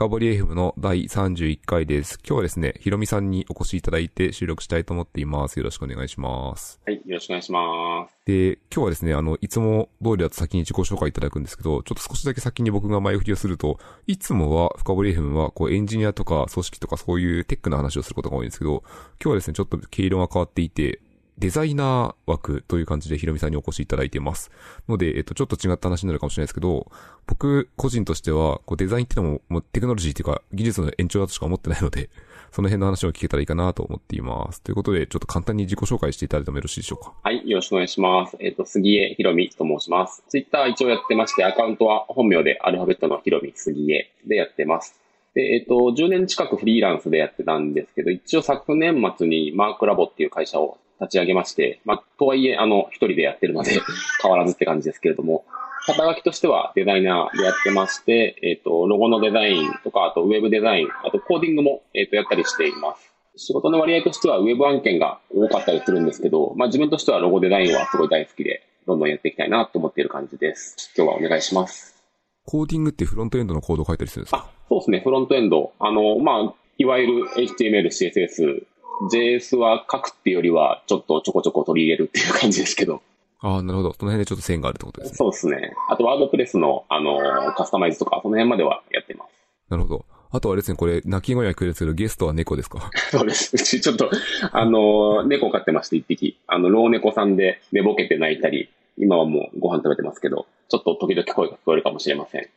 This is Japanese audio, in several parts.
深堀 FM の第31回です。今日はですね、ひろみさんにお越しいただいて収録したいと思っています。よろしくお願いします。はい、よろしくお願いします。で、今日はですね、あの、いつも通りだと先に自己紹介いただくんですけど、ちょっと少しだけ先に僕が前振りをすると、いつもは深堀 FM はこうエンジニアとか組織とかそういうテックな話をすることが多いんですけど、今日はですね、ちょっと毛色が変わっていて、デザイナー枠という感じでヒロミさんにお越しいただいています。ので、えっと、ちょっと違った話になるかもしれないですけど、僕個人としては、こうデザインってのも、もうテクノロジーっていうか、技術の延長だとしか思ってないので、その辺の話を聞けたらいいかなと思っています。ということで、ちょっと簡単に自己紹介していただいてもよろしいでしょうか？はい、よろしくお願いします。えっ、と、杉江ひろみと申します。ツイッター一応やってまして、アカウントは本名でアルファベットのひろみ杉江でやってます。で、えっ、と、10年近くフリーランスでやってたんですけど、一応昨年末にマークラボっていう会社を立ち上げまして、まあ、とはいえ、あの、一人でやってるので、変わらずって感じですけれども、肩書きとしてはデザイナーでやってまして、えっ、と、ロゴのデザインとか、あとウェブデザイン、あとコーディングも、えっ、と、やったりしています。仕事の割合としてはウェブ案件が多かったりするんですけど、まあ自分としてはロゴデザインはすごい大好きで、どんどんやっていきたいなと思っている感じです。今日はお願いします。コーディングってフロントエンドのコードを書いたりするんですか？あ、そうですね、フロントエンド。あの、まあ、いわゆる HTML、CSS、JS は書くっていうよりは、ちょっとちょこちょこ取り入れるっていう感じですけど。ああ、なるほど。その辺でちょっと線があるってことですね。そうですね。あと、ワードプレスの、あの、カスタマイズとか、その辺まではやってます。なるほど。あとはあれですね、これ、鳴き声が聞るんですけど、ゲストは猫ですか？そうです。うちちょっと、あの、猫飼ってまして、一匹。あの、老猫さんで寝ぼけて泣いたり、今はもうご飯食べてますけど、ちょっと時々声が聞こえるかもしれません。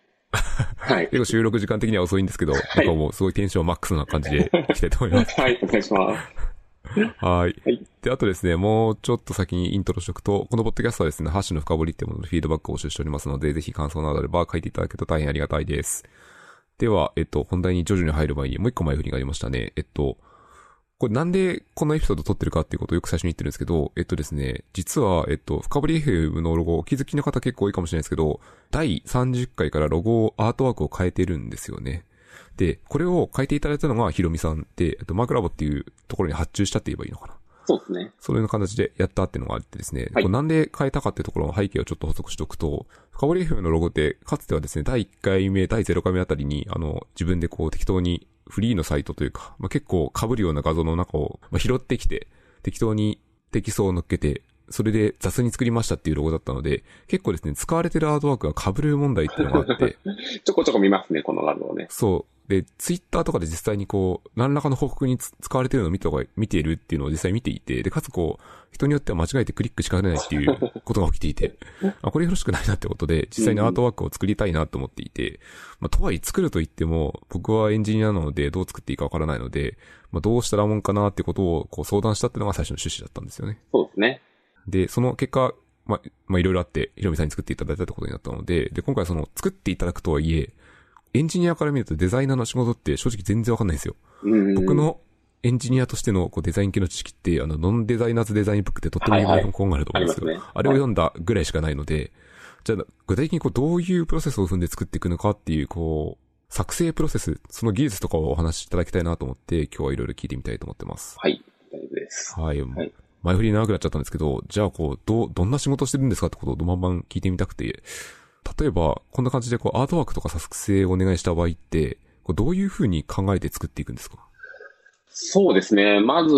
はい。結構収録時間的には遅いんですけど、僕はもうすごいテンションマックスな感じでいきたいと思います。はい、お願いします。はい。はいで、あとですね、もうちょっと先にイントロしておくと、このポッドキャストはですね、ハッシュの深掘りっていうもののフィードバックを募集しておりますので、ぜひ感想などあれば書いていただけると大変ありがたいです。では、えっと、本題に徐々に入る前にもう一個前振りがありましたね。えっと、これなんでこのエピソード撮ってるかっていうことをよく最初に言ってるんですけど、えっとですね、実は、えっと、深掘り FM のロゴ、お気づきの方結構多いかもしれないですけど、第30回からロゴを、アートワークを変えてるんですよね。で、これを変えていただいたのがヒロミさんで、えっと、マークラボっていうところに発注したって言えばいいのかな。そうですね。そういう形でやったっていうのがあってですね、はいなんで変えたかっていうところの背景をちょっと補足しておくと、深堀 FM のロゴって、かつてはですね、第1回目、第0回目あたりに、あの、自分でこう適当にフリーのサイトというか、まあ、結構被るような画像の中を、まあ、拾ってきて、適当にテキストを乗っけて、それで雑に作りましたっていうロゴだったので、結構ですね、使われてるアートワークが被る問題っていうのがあって、ちょこちょこ見ますね、この画像ね。そう。で、ツイッターとかで実際にこう、何らかの報告につ使われてるのを見た見ているっていうのを実際見ていて、で、かつこう、人によっては間違えてクリックしかねないっていう ことが起きていて、あ、これよろしくないなってことで、実際にアートワークを作りたいなと思っていて、まあ、とはいえ作ると言っても、僕はエンジニアなのでどう作っていいかわからないので、まあ、どうしたらもんかなってことをこう相談したっていうのが最初の趣旨だったんですよね。そうですね。で、その結果、まあ、まあ、いろいろあって、ひろみさんに作っていただいたってことになったので、で、今回その作っていただくとはいえ、エンジニアから見るとデザイナーの仕事って正直全然わかんないんですよ。うん。僕のエンジニアとしてのこうデザイン系の知識って、あの、ノンデザイナーズデザインブックってとっても有名な本があると思うんですけど、はいはいあねあれを読んだぐらいしかないので、じゃあ、具体的にこうどういうプロセスを踏んで作っていくのかっていう、こう、作成プロセス、その技術とかをお話しいただきたいなと思って、今日はいろいろ聞いてみたいと思ってます。はい、大丈夫です。はい。はい前振り長くなっちゃったんですけど、じゃあこう、どう、どんな仕事してるんですかってことをどまんばん聞いてみたくて、例えば、こんな感じでこう、アートワークとか作成をお願いした場合って、こうどういう風に考えて作っていくんですか？そうですね。まず、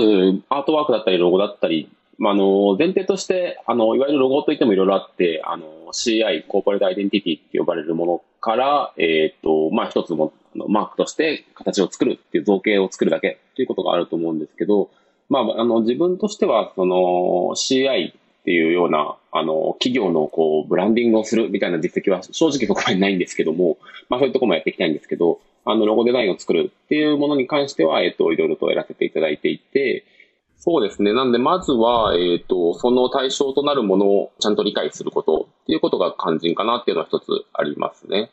アートワークだったり、ロゴだったり、まあ、あの、前提として、あの、いわゆるロゴといってもいろいろあって、あの、CI、コーポレートアイデンティティって呼ばれるものから、えっ、と、まあ、一つ、のマークとして形を作るっていう造形を作るだけっていうことがあると思うんですけど、まあ、あの、自分としては、その、CI っていうような、あの、企業のこう、ブランディングをするみたいな実績は正直そこまでないんですけども、まあそういうところもやっていきたいんですけど、あの、ロゴデザインを作るっていうものに関しては、えっと、いろいろとやらせていただいていて、そうですね。なんで、まずは、えっ、と、その対象となるものをちゃんと理解することっていうことが肝心かなっていうのは一つありますね。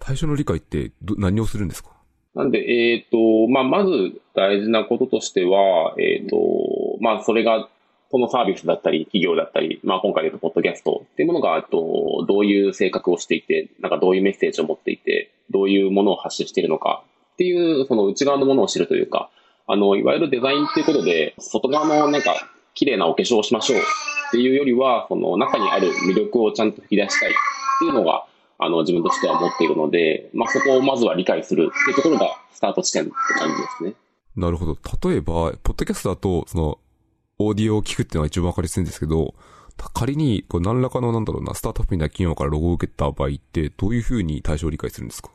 対象の理解ってど何をするんですか？なんで、えっ、と、まあ、まず大事なこととしては、えっ、と、まあ、それが、このサービスだったり、企業だったり、まあ、今回で言うと、ポッドキャストっていうものが、と、どういう性格をしていて、なんかどういうメッセージを持っていて、どういうものを発信しているのかっていう、その内側のものを知るというか、あの、いわゆるデザインっていうことで、外側のなんか、綺麗なお化粧をしましょうっていうよりは、その中にある魅力をちゃんと引き出したいっていうのが、あの、自分としては思っているので、まあ、そこをまずは理解するっていうところがスタート地点って感じですね。なるほど。例えば、ポッドキャストだと、その、オーディオを聞くっていうのが一番わかりやすいんですけど、仮に、こう何らかのなんだろうな、スタートアップみたいな企業からロゴを受けた場合って、どういうふうに対象を理解するんですか？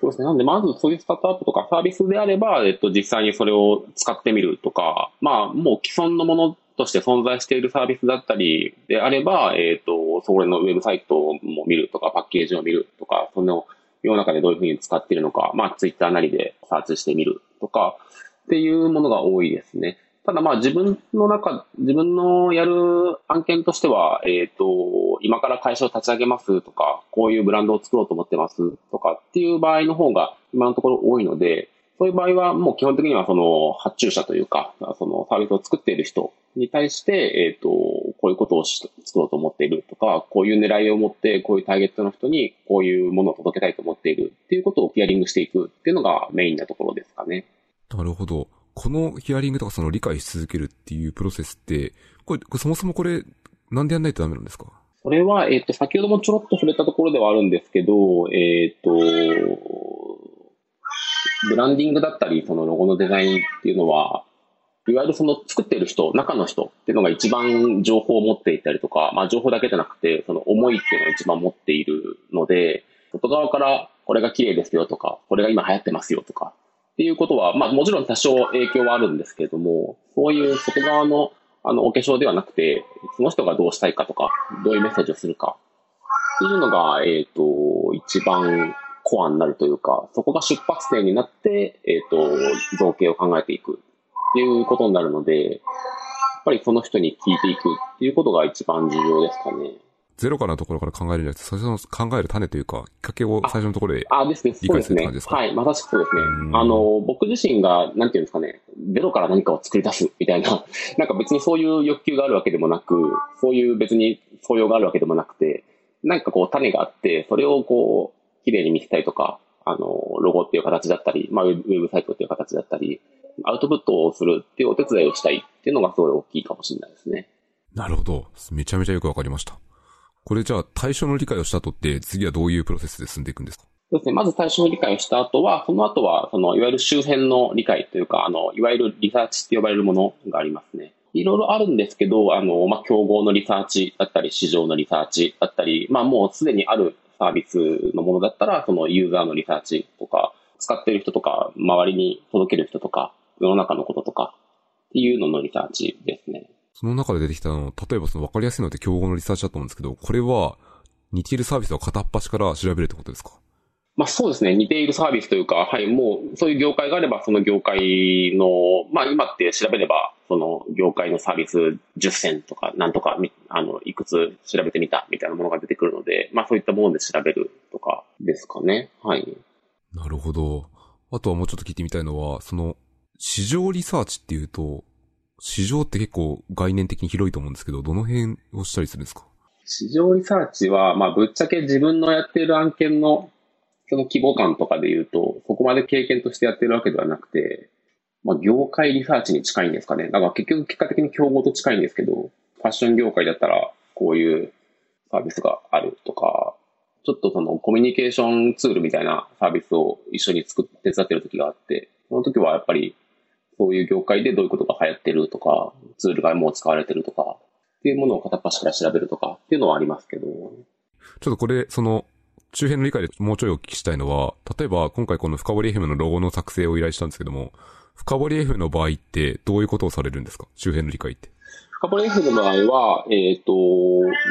そうですね。なんで、まずそういうスタートアップとかサービスであれば、えっと、実際にそれを使ってみるとか、まあ、もう既存のものとして存在しているサービスだったりであれば、えっと、それのウェブサイトも見るとか、パッケージを見るとか、その世の中でどういうふうに使っているのか、まあ、ツイッターなりでサーチしてみるとか、っていうものが多いですね。ただまあ自分の中、自分のやる案件としては、えっ、ー、と、今から会社を立ち上げますとか、こういうブランドを作ろうと思ってますとかっていう場合の方が今のところ多いので、そういう場合はもう基本的にはその発注者というか、そのサービスを作っている人に対して、えっ、ー、と、こういうことをし作ろうと思っているとか、こういう狙いを持って、こういうターゲットの人にこういうものを届けたいと思っているっていうことをピアリングしていくっていうのがメインなところですかね。なるほど。このヒアリングとかその理解し続けるっていうプロセスって、これ、そもそもこれ、なんでやんないとダメなんですか？それは、えっ、ー、と、先ほどもちょろっと触れたところではあるんですけど、えっ、ー、と、ブランディングだったり、そのロゴのデザインっていうのは、いわゆるその作っている人、中の人っていうのが一番情報を持っていたりとか、まあ情報だけじゃなくて、その思いっていうのを一番持っているので、外側からこれが綺麗ですよとか、これが今流行ってますよとか、っていうことは、まあもちろん多少影響はあるんですけれども、そういう外側のあのお化粧ではなくて、その人がどうしたいかとか、どういうメッセージをするかっていうのが、えっ、ー、と、一番コアになるというか、そこが出発点になって、えっ、ー、と、造形を考えていくっていうことになるので、やっぱりその人に聞いていくっていうことが一番重要ですかね。ゼロからのところから考えるんじゃなくて、最初の考える種というか、きっかけを最初のところであですね、そうですね。はい、まさしくそうですね。あの、僕自身が、なんていうんですかね、ゼロから何かを作り出すみたいな、なんか別にそういう欲求があるわけでもなく、そういう別に素養があるわけでもなくて、なんかこう種があって、それをこう、綺麗に見せたいとか、あの、ロゴっていう形だったり、まあ、ウェブサイトっていう形だったり、アウトプットをするっていうお手伝いをしたいっていうのがすごい大きいかもしれないですね。なるほど。めちゃめちゃよくわかりました。これじゃあ対象の理解をした後って、次はどういうプロセスで進んでいくんですか？そうですね。まず対象の理解をした後は、その後は、その、いわゆる周辺の理解というか、あの、いわゆるリサーチって呼ばれるものがありますね。いろいろあるんですけど、あの、まあ、競合のリサーチだったり、市場のリサーチだったり、まあ、もうすでにあるサービスのものだったら、そのユーザーのリサーチとか、使ってる人とか、周りに届ける人とか、世の中のこととか、っていうののリサーチですね。その中で出てきたの、例えばその分かりやすいのって競合のリサーチだと思うんですけど、これは、似ているサービスを片っ端から調べるってことですか？まあそうですね。似ているサービスというか、はい、もうそういう業界があれば、その業界の、まあ今って調べれば、その業界のサービス10選とか、なんとか、あの、いくつ調べてみたみたいなものが出てくるので、まあそういったもので調べるとかですかね。はい。なるほど。あとはもうちょっと聞いてみたいのは、その、市場リサーチっていうと、市場って結構概念的に広いと思うんですけど、どの辺をしたりするんですか？市場リサーチは、まあ、ぶっちゃけ自分のやっている案件の、その規模感とかで言うと、そこまで経験としてやってるわけではなくて、まあ、業界リサーチに近いんですかね。だから結局結果的に競合と近いんですけど、ファッション業界だったら、こういうサービスがあるとか、ちょっとそのコミュニケーションツールみたいなサービスを一緒に作って、手伝ってる時があって、その時はやっぱり、そういう業界でどういうことが流行ってるとか、ツールがもう使われてるとか、っていうものを片っ端から調べるとかっていうのはありますけど。ちょっとこれ、その、周辺の理解でもうちょいお聞きしたいのは、例えば今回この深堀 FM のロゴの作成を依頼したんですけども、深堀 FM の場合ってどういうことをされるんですか？周辺の理解って。深堀 FM の場合は、えっ、ー、と、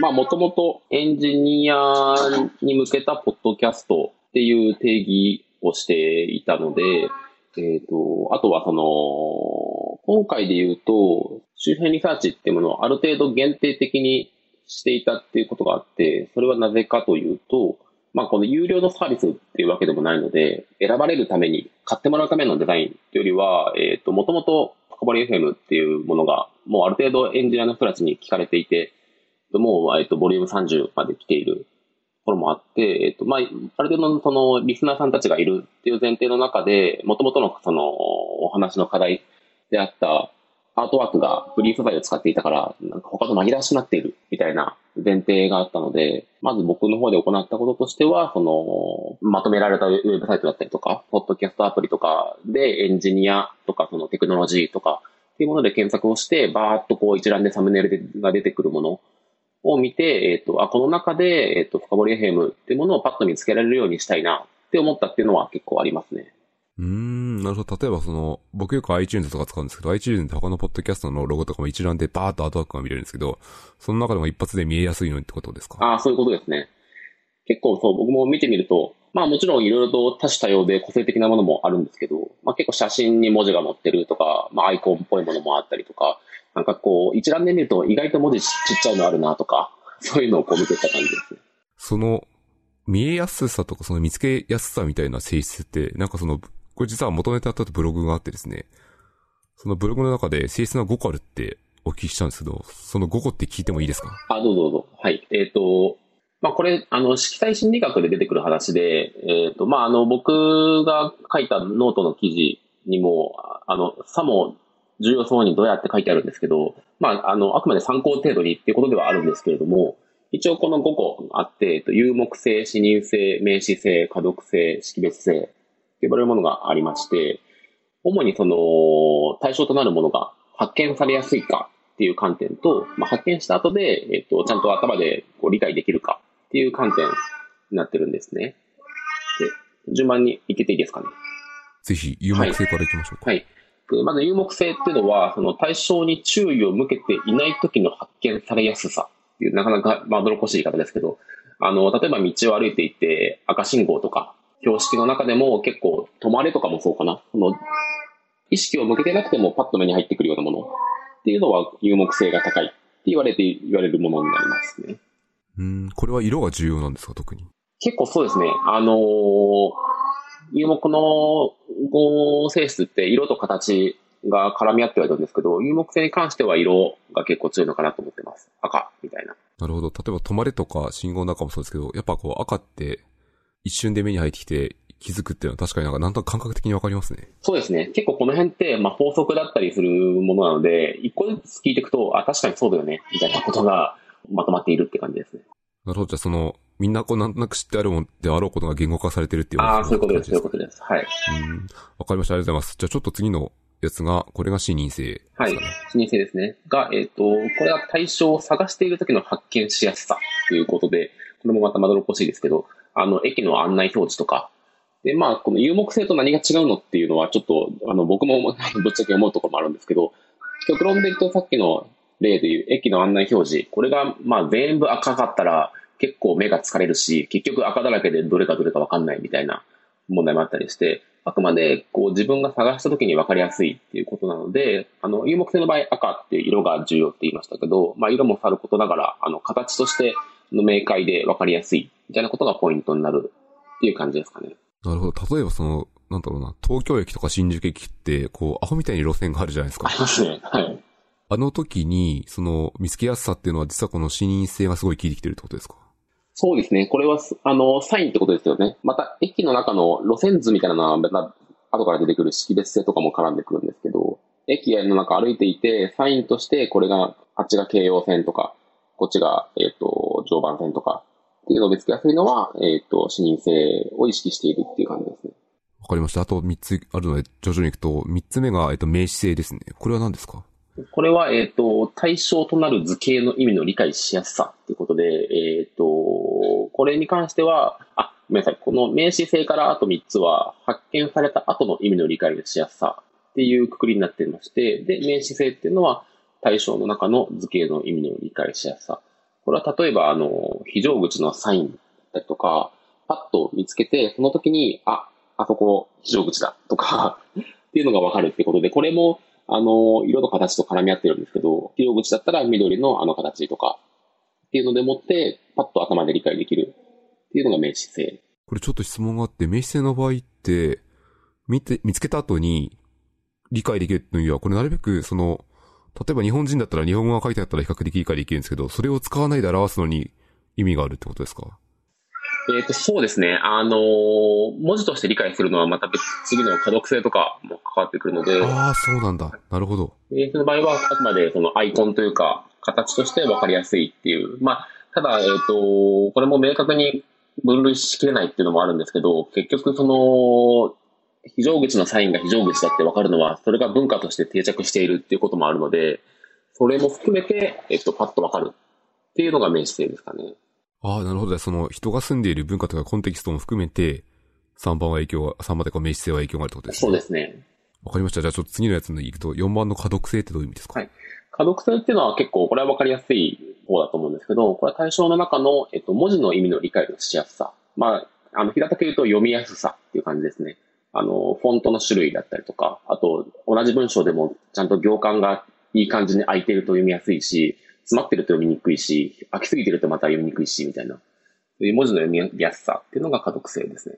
まあもともとエンジニアに向けたポッドキャストっていう定義をしていたので、えっ、ー、と、あとはその、今回で言うと、周辺リサーチっていうものをある程度限定的にしていたっていうことがあって、それはなぜかというと、まあこの有料のサービスっていうわけでもないので、選ばれるために、買ってもらうためのデザインというよりは、えっ、ー、と、もともと深堀 FM っていうものが、もうある程度エンジニアの人たちに聞かれていて、もう、えっ、と、ボリューム30まで来ているころもあって、えっと、まあ、ある程度のそのリスナーさんたちがいるっていう前提の中で、もともとのそのお話の課題であったアートワークがフリー素材を使っていたから、なんか他と紛らわしくなっているみたいな前提があったので、まず僕の方で行ったこととしては、その、まとめられたウェブサイトだったりとか、ポッドキャストアプリとかでエンジニアとか、そのテクノロジーとか、っていうもので検索をして、バーっとこう一覧でサムネイルが出てくるものを見て、えっ、ー、と、あ、この中で、えっ、ー、と、深掘り FM っていうものをパッと見つけられるようにしたいなって思ったっていうのは結構ありますね。うん、なるほど。例えばその、僕よく iTunes とか使うんですけど、iTunes で他のポッドキャストのロゴとかも一覧でバーッとアートワークが見れるんですけど、その中でも一発で見えやすいのってことですか？ああ、そういうことですね。結構そう、僕も見てみると、まあもちろんいろいろと多種多様で個性的なものもあるんですけど、まあ結構写真に文字が載ってるとか、まあアイコンっぽいものもあったりとか、なんかこう、一覧で見ると意外と文字ちっちゃいのあるなとか、そういうのをこう見てた感じですね。その、見えやすさとかその見つけやすさみたいな性質って、なんかその、これ実は元ネタったブログがあってですね、そのブログの中で性質が5個あるってお聞きしたんですけど、その5個って聞いてもいいですか？あ、どうぞどうぞ。はい。えっ、ー、と、まあこれ、あの、色彩心理学で出てくる話で、えっ、ー、と、まああの、僕が書いたノートの記事にも、あの、さも重要そうにどうやって書いてあるんですけど、まあ、あの、あくまで参考程度にっていうことではあるんですけれども、一応この5個あって、有目性、視認性、名詞性、可読性、識別性と呼ばれるものがありまして、主にその対象となるものが発見されやすいかっていう観点と、まあ、発見した後で、えっと、ちゃんと頭でこう理解できるかっていう観点になってるんですね。で、順番にいけていいですかね？ぜひ、有目性からいきましょうか。はい、はいまず有目性っていうのは、その対象に注意を向けていない時の発見されやすさっていう、なかなかまどろっこしい言い方ですけど、あの、例えば道を歩いていて、赤信号とか、標識の中でも結構、止まれとかもそうかな。その、意識を向けてなくてもパッと目に入ってくるようなものっていうのは有目性が高いって言われて、言われるものになりますね。うん、これは色が重要なんですか、特に？結構そうですね。あのー、有目の合性質って色と形が絡み合ってはいるんですけど、有目性に関しては色が結構強いのかなと思ってます。赤みたいな。なるほど。例えば止まれとか信号の中もそうですけど、やっぱこう赤って一瞬で目に入ってきて気づくっていうのは確かになんかなんと感覚的にわかりますね。そうですね。結構この辺って、まあ法則だったりするものなので、一個ずつ聞いていくと、あ、確かにそうだよね、みたいなことがまとまっているって感じですね。なるほど。じゃあその、みんなこうなんとなく知ってあるもんであろうことが言語化されてるっていうああ、そういうことです、そういうことです。はい。うん。わかりました。ありがとうございます。じゃあちょっと次のやつが、これが視認性、ね、はい。視認性ですね。が、えっ、ー、と、これは対象を探している時の発見しやすさということで、これもまたまどろっこしいですけど、あの、駅の案内表示とか、で、まあ、この有目性と何が違うのっていうのは、ちょっと、あの、僕も ぶっちゃけ思うところもあるんですけど、極論で言うとさっきの例でいう駅の案内表示、これが、まあ、全部赤かったら、結構目が疲れるし、結局赤だらけでどれかどれかわかんないみたいな問題もあったりして、あくまでこう自分が探した時に分かりやすいっていうことなので、あの、有目性の場合赤っていう色が重要って言いましたけど、まあ色もさることながら、あの、形としての明快で分かりやすいみたいなことがポイントになるっていう感じですかね。なるほど。例えばその、なんだろうな、東京駅とか新宿駅って、こう、アホみたいに路線があるじゃないですか。ありますね。はい。あの時に、その、見つけやすさっていうのは実はこの視認性がすごい効いてきてるってことですか？そうですね。これは、あの、サインってことですよね。また、駅の中の路線図みたいなのは、また、後から出てくる識別性とかも絡んでくるんですけど、駅の中歩いていて、サインとして、これが、あっちが京葉線とか、こっちが、えっ、ー、と、常磐線とか、っていうのを見つけやすいのは、えっ、ー、と、視認性を意識しているっていう感じですね。わかりました。あと3つあるので、徐々に行くと、3つ目が、えっ、ー、と、名詞性ですね。これは何ですか？これは、えっ、と、対象となる図形の意味の理解しやすさっていうことで、えっ、と、これに関しては、あ、ごめんなさい。この名詞性からあと3つは、発見された後の意味の理解のしやすさっていうくくりになっていまして、で、名詞性っていうのは、対象の中の図形の意味の理解しやすさ。これは例えば、あの、非常口のサインだとか、パッと見つけて、その時に、あ、あそこ非常口だとかっていうのがわかるってことで、これも、あの、色と形と絡み合ってるんですけど、非常口だったら緑のあの形とか、っていうのでもって、パッと頭で理解できるっていうのが名詞性。これちょっと質問があって、名詞性の場合って、見て、見つけた後に理解できるのには、これなるべくその、例えば日本人だったら日本語が書いてあったら比較的理解できるんですけど、それを使わないで表すのに意味があるってことですか？えっ、ー、と、そうですね。あのー、文字として理解するのはまた別、次の可読性とかも関わってくるので。ああ、そうなんだ。なるほど。えー、その場合は、あくまでそのアイコンというか、形として分かりやすいっていう。まあ、ただ、えっ、と、これも明確に分類しきれないっていうのもあるんですけど、結局その、非常口のサインが非常口だって分かるのは、それが文化として定着しているっていうこともあるので、それも含めて、えっと、パッと分かるっていうのが名詞性ですかね。ああ、なるほど。その人が住んでいる文化とかコンテキストも含めて、3番は影響が、3番でか名詞性は影響があるってことですね。そうですね。わかりました。じゃあちょっと次のやつに行くと、4番の可読性ってどういう意味ですか？はい。可読性っていうのは結構、これは分かりやすい方だと思うんですけど、これは対象の中の、えっと、文字の意味の理解のしやすさ。まあ、あの、平たく言うと読みやすさっていう感じですね。あの、フォントの種類だったりとか、あと、同じ文章でもちゃんと行間がいい感じに空いてると読みやすいし、詰まってると読みにくいし、空きすぎてるとまた読みにくいし、みたいな。そういう文字の読みやすさっていうのが可読性ですね。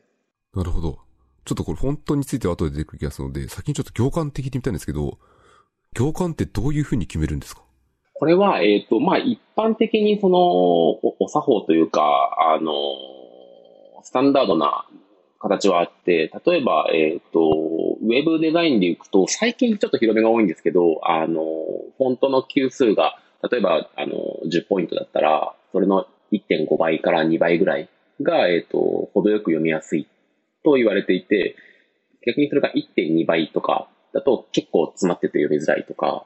なるほど。ちょっとこれフォントについては後で出てくる気がするので、先にちょっと行間的に見たいんですけど、行間ってどういうふうに決めるんですか？これは、えっ、ー、と、まあ、一般的にそのお、お作法というか、あの、スタンダードな形はあって、例えば、えっ、ー、と、ウェブデザインでいくと、最近ちょっと広めが多いんですけど、あの、フォントの級数が、例えば、あの、10ポイントだったら、それの1.5倍から2倍ぐらいが、えっ、ー、と、程よく読みやすいと言われていて、逆にそれが1.2倍とかだと結構詰まってて読みづらいとか、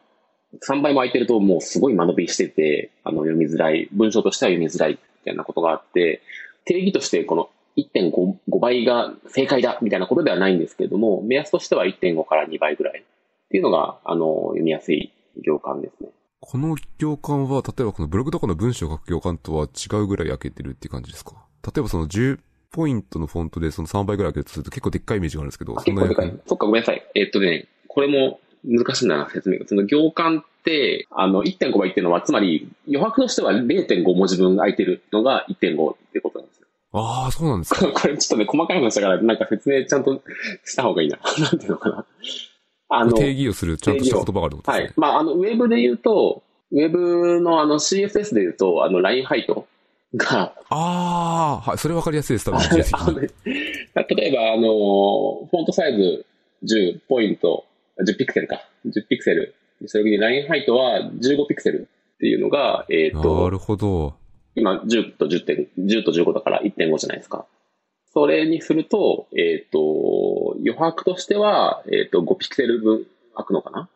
3倍も空いてるともうすごい間延びしてて、あの、読みづらい、文章としては読みづらいみたいなことがあって、定義としてこの1.5倍が正解だみたいなことではないんですけれども、目安としては1.5から2倍ぐらいっていうのが、あの、読みやすい行間ですね。この行間は、例えばこのブログとかの文章を書く行間とは違うぐらい開けてるっていう感じですか？例えばその10ポイントのフォントでその3倍ぐらい開けるとすると結構でっかいイメージがあるんですけど。結構でかい。そっか、ごめんなさい。えー、っとね、これも難しいな、説明が。その行間って、あの、1.5倍っていうのは、つまり余白としては0.5文字分空いてるのが1.5ってことなんですよ。ああ、そうなんですか。これちょっとね、細かい話だから、なんか説明ちゃんとした方がいいな。なんていうのかな。あの、定義をする、ちゃんとした言葉があることですね。はい。まあ、あの、ウェブで言うと、ウェブのあの CSS で言うと、あの、ラインハイトが。ああ、はい、それわかりやすいです、多分。例えば、あの、フォントサイズ10ポイント、10ピクセルか。10ピクセル。それにラインハイトは15ピクセルっていうのが、えっ、ー、と。なるほど。今、10と10点、10と15だから1.5じゃないですか。それにすると、えっ、ー、と、余白としては、えっ、ー、と、5ピクセル分開くのかな？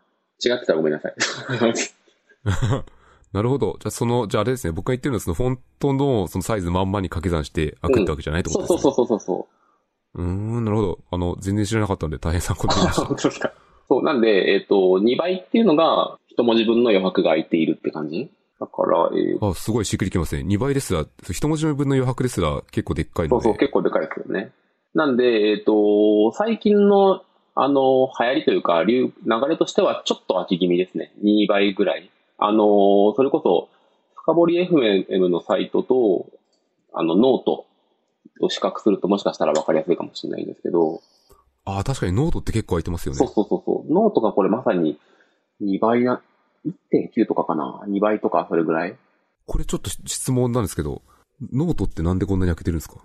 違ってたらごめんなさい。なるほど。じゃあその、じゃああれですね、僕が言ってるのはそのフォントのそのサイズまんまに掛け算して開くってわけじゃないってことですね、うん、そうそうそうそうう。ん、なるほど。あの、全然知らなかったんで大変参考になりました。本当ですか？そう、なんで、えっ、ー、と、2倍っていうのが一文字分の余白が空いているって感じ？だから、えー、あ、すごいしっくりきますね。2倍ですら、一文字分の余白ですら結構でっかいので。そうそう、結構でかいですよね。なんで、えっ、ー、と、最近の、あの、流行りというか、流、流れとしてはちょっと空き気味ですね。2倍ぐらい。あの、それこそ、深掘り FM のサイトと、あの、ノートと比較するともしかしたら分かりやすいかもしれないんですけど。ああ、確かにノートって結構空いてますよね。そうそうそうそう。ノートがこれまさに2倍な、1.9とかかな ?2 倍とかそれぐらい？これちょっと質問なんですけど、ノートってなんでこんなに開けてるんですか？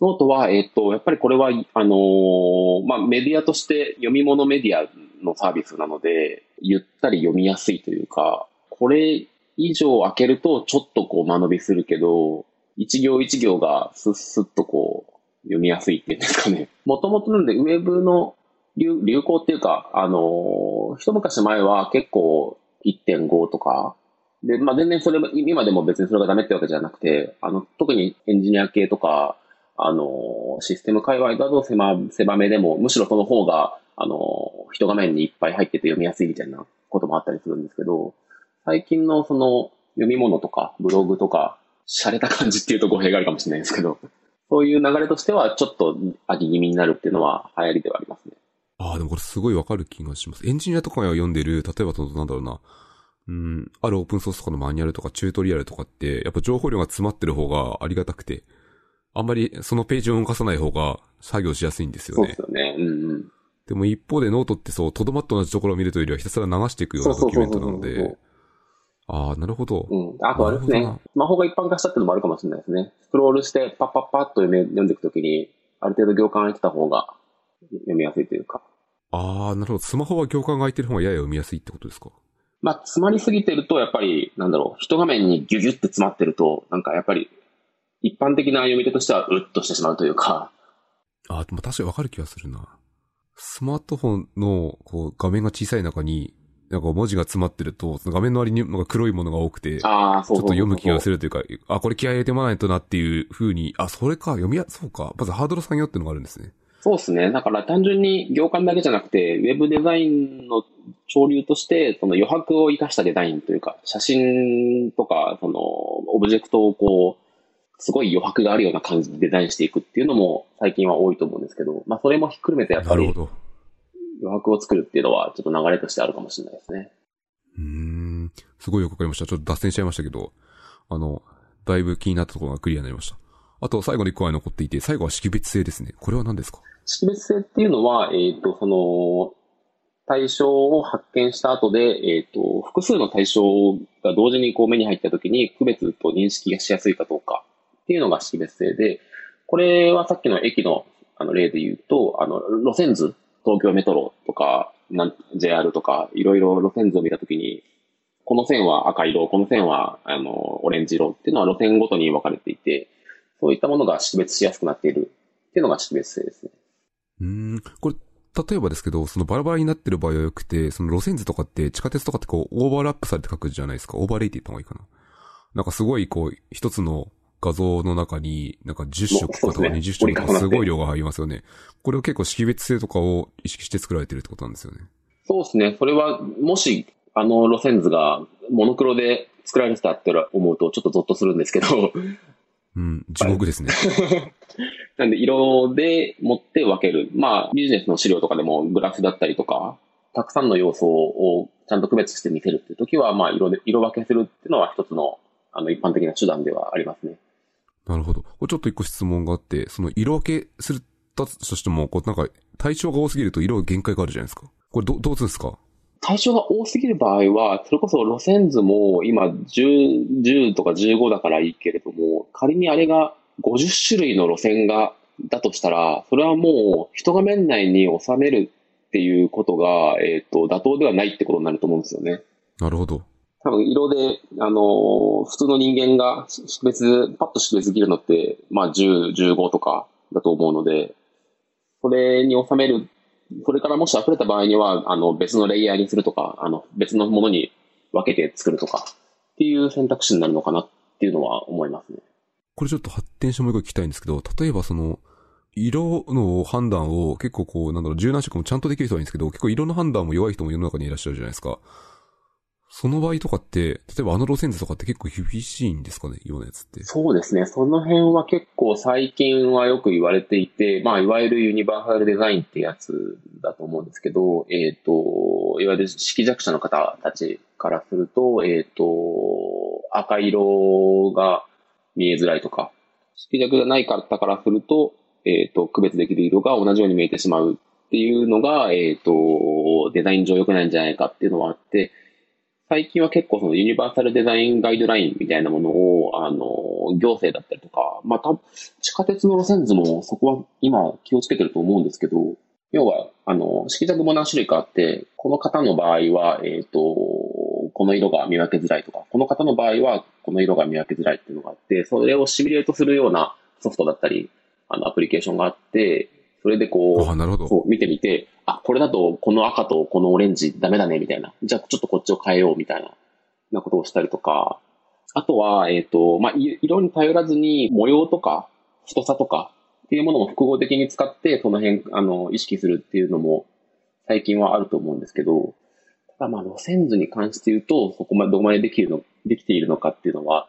ノートは、えっ、ー、と、やっぱりこれは、あのー、まあ、メディアとして読み物メディアのサービスなので、ゆったり読みやすいというか、これ以上開けるとちょっとこう間延びするけど、一行一行がスッスッとこう読みやすいっていうんですかね。もともとなんでウェブの流流行っていうか、あのー、一昔前は結構1.5とか、で、まあ全然それ、今でも別にそれがダメってわけじゃなくて、あの、特にエンジニア系とか、あの、システム界隈だと狭、狭めでも、むしろその方が、あのー、一画面にいっぱい入ってて読みやすいみたいなこともあったりするんですけど、最近のその読み物とかブログとか、洒落た感じっていうと語弊があるかもしれないですけど、そういう流れとしてはちょっと空き気味になるっていうのは流行りではありますね。ああ、でもこれすごいわかる気がします。エンジニアとかが読んでる、例えばその、なんだろうな、うん、あるオープンソースとかのマニュアルとかチュートリアルとかって、やっぱ情報量が詰まってる方がありがたくて、あんまりそのページを動かさない方が作業しやすいんですよね。そうですよね。うんうん。でも一方でノートってそう、とどまって同じところを見るというよりはひたすら流していくようなドキュメントなので、ああ、なるほど。うん。あとあれですね。スマホが一般化したってのもあるかもしれないですね。スクロールしてパッパッパッと読んでいくときに、ある程度行間空いてた方が読みやすいというか。ああ、なるほど。スマホは行間が空いてる方がやや読みやすいってことですか？まあ、詰まりすぎてると、やっぱり、なんだろう、一画面にギュギュって詰まってると、なんかやっぱり、一般的な読み手としては、うっとしてしまうというか。あ、でも確かにわかる気がするな。スマートフォンの、こう、画面が小さい中に、なんか文字が詰まってると、画面の割になんか黒いものが多くて、ああ、そうちょっと読む気がするというか、あ、これ気合い入れてもらわないとなっていう風に、あ、それか、読みや、そうか。まずハードル作業っていうのがあるんですね。そうですね。だから単純に行間だけじゃなくて、ウェブデザインの潮流として、その余白を生かしたデザインというか、写真とか、その、オブジェクトをこう、すごい余白があるような感じでデザインしていくっていうのも最近は多いと思うんですけど、まあそれもひっくるめてやっぱり、余白を作るっていうのはちょっと流れとしてあるかもしれないですね。うん。すごいよくわかりました。ちょっと脱線しちゃいましたけど、あの、だいぶ気になったところがクリアになりました。あと、最後の一個は残っていて、最後は識別性ですね。これは何ですか？識別性っていうのは、えっ、ー、と、その、対象を発見した後で、えっ、ー、と、複数の対象が同時にこう目に入った時に区別と認識がしやすいかどうかっていうのが識別性で、これはさっきの駅のあの例で言うと、あの、路線図、東京メトロとか、JR とか、いろいろ路線図を見たときに、この線は赤色、この線は、あの、オレンジ色っていうのは路線ごとに分かれていて、そういったものが識別しやすくなっているっていうのが識別性ですね。うん。これ、例えばですけど、そのバラバラになってる場合はよくて、その路線図とかって地下鉄とかってこう、オーバーラップされて書くじゃないですか。オーバーレイティった方がいいかな。なんかすごいこう、一つの画像の中に、なんか10色とか20色とかすごい量が入りますよね。これを結構識別性とかを意識して作られてるってことなんですよね。そうですね。それは、もし、あの路線図がモノクロで作られてたって思うとちょっとゾッとするんですけど。うん、地獄ですね。なんで、色で持って分ける。まあ、ビジネスの資料とかでもグラフだったりとか、たくさんの要素をちゃんと区別して見せるっていう時は、まあ、色で、色分けするっていうのは一つの、あの、一般的な手段ではありますね。なるほど。これちょっと一個質問があって、その色分けするとしても、こうなんか対象が多すぎると色限界があるじゃないですか。これどどうするんですか？対象が多すぎる場合は、それこそ路線図も今10、10とか15だからいいけれども、仮にあれが50種類の路線が、だとしたら、それはもう一画面内に収めるっていうことが、えっ、ー、と、妥当ではないってことになると思うんですよね。なるほど。多分色で、あの、普通の人間が識別、パッと識別できるのって、まあ10、15とかだと思うので、それに収める、これからもし溢れた場合には、あの、別のレイヤーにするとか、あの、別のものに分けて作るとか、っていう選択肢になるのかなっていうのは思いますね。これちょっと発展してもう一個聞きたいんですけど、例えばその、色の判断を結構こう、なんだろう、柔軟色もちゃんとできる人はいいんですけど、結構色の判断も弱い人も世の中にいらっしゃるじゃないですか。その場合とかって、例えばあの路線図とかって結構厳しいんですかね、ようなやつって。そうですね。その辺は結構最近はよく言われていて、まあ、いわゆるユニバーサルデザインってやつだと思うんですけど、えっ、ー、と、いわゆる色弱者の方たちからすると、えっ、ー、と、赤色が見えづらいとか、色弱じゃない方からすると、えっ、ー、と、区別できる色が同じように見えてしまうっていうのが、えっ、と、デザイン上良くないんじゃないかっていうのはあって、最近は結構そのユニバーサルデザインガイドラインみたいなものを、あの、行政だったりとか、ま、た地下鉄の路線図もそこは今気をつけてると思うんですけど、要は、あの、色弱も何種類かあって、この方の場合は、えっ、ー、と、この色が見分けづらいとか、この方の場合はこの色が見分けづらいっていうのがあって、それをシミュレートするようなソフトだったり、あの、アプリケーションがあって、それでこう、そう見てみて、あ、これだとこの赤とこのオレンジダメだね、みたいな。じゃあちょっとこっちを変えよう、みたいな、なことをしたりとか、あとは、えっ、ー、と、まあ、色に頼らずに模様とか太さとかっていうものも複合的に使って、その辺、あの、意識するっていうのも最近はあると思うんですけど、ただまあ、路線図に関して言うと、そこまでどこまでできるの、できているのかっていうのは、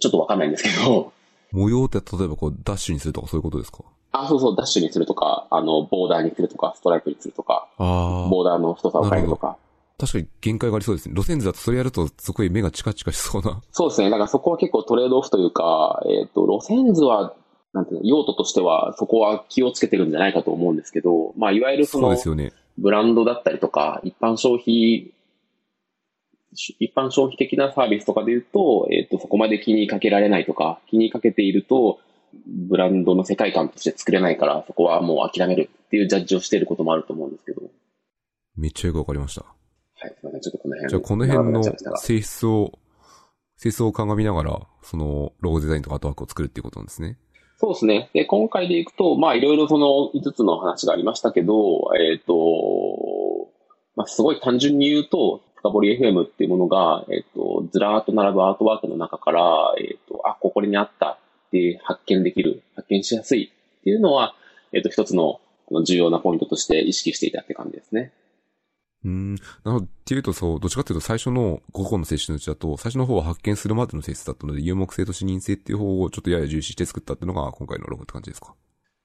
ちょっとわかんないんですけど。模様って例えばこう、ダッシュにするとかそういうことですか？あ、そうそう、ダッシュにするとか、あの、ボーダーにするとか、ストライプにするとか、ボーダーの太さを変えるとか。確かに限界がありそうですね。路線図だとそれやるとすごい目がチカチカしそうな。そうですね。だからそこは結構トレードオフというか、えっ、ー、と、路線図は、なんていうの、用途としてはそこは気をつけてるんじゃないかと思うんですけど、まあ、いわゆるその、そうですよね。ブランドだったりとか、一般消費、一般消費的なサービスとかで言うと、えっ、ー、と、そこまで気にかけられないとか、気にかけていると、ブランドの世界観として作れないから、そこはもう諦めるっていうジャッジをしていることもあると思うんですけど。めっちゃよくわかりました。はい、すみません。ちょっとこの辺。じゃあこの辺の性質を、性質を鑑みながら、そのロゴデザインとかアートワークを作るっていうことなんですね。そうですね。で、今回でいくと、まあ、いろいろその5つの話がありましたけど、えっ、と、まあ、すごい単純に言うと、深掘り FM っていうものが、えっ、と、ずらーっと並ぶアートワークの中から、えっ、と、あ、ここにあったって発見できる、発見しやすいっていうのは、えっ、と、一つの重要なポイントとして意識していたって感じですね。うーん。なるほど。っていうと、そう、どっちかっていうと最初の5個の性質のうちだと、最初の方は発見するまでの性質だったので、有目性と視認性っていう方をちょっとやや重視して作ったっていうのが今回のロゴって感じですか？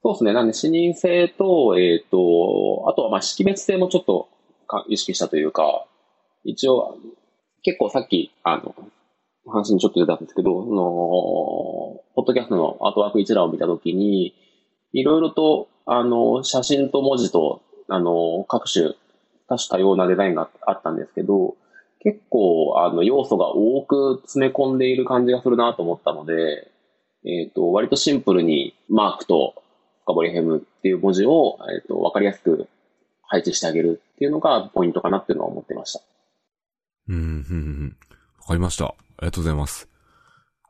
そうですね。なんで、視認性と、えっ、と、あとは、まあ、識別性もちょっとか意識したというか、一応、結構さっき、あの、話にちょっと出たんですけど、その、ポッドキャストのアートワーク一覧を見たときに、いろいろと、あの、写真と文字と、あの、各種、多種多様なデザインがあったんですけど、結構、あの、要素が多く詰め込んでいる感じがするなと思ったので、えっ、と、割とシンプルにマークと深掘りヘムっていう文字を、えっ、と、わかりやすく配置してあげるっていうのがポイントかなっていうのは思ってました。うん、うん、うん。わかりました。ありがとうございます。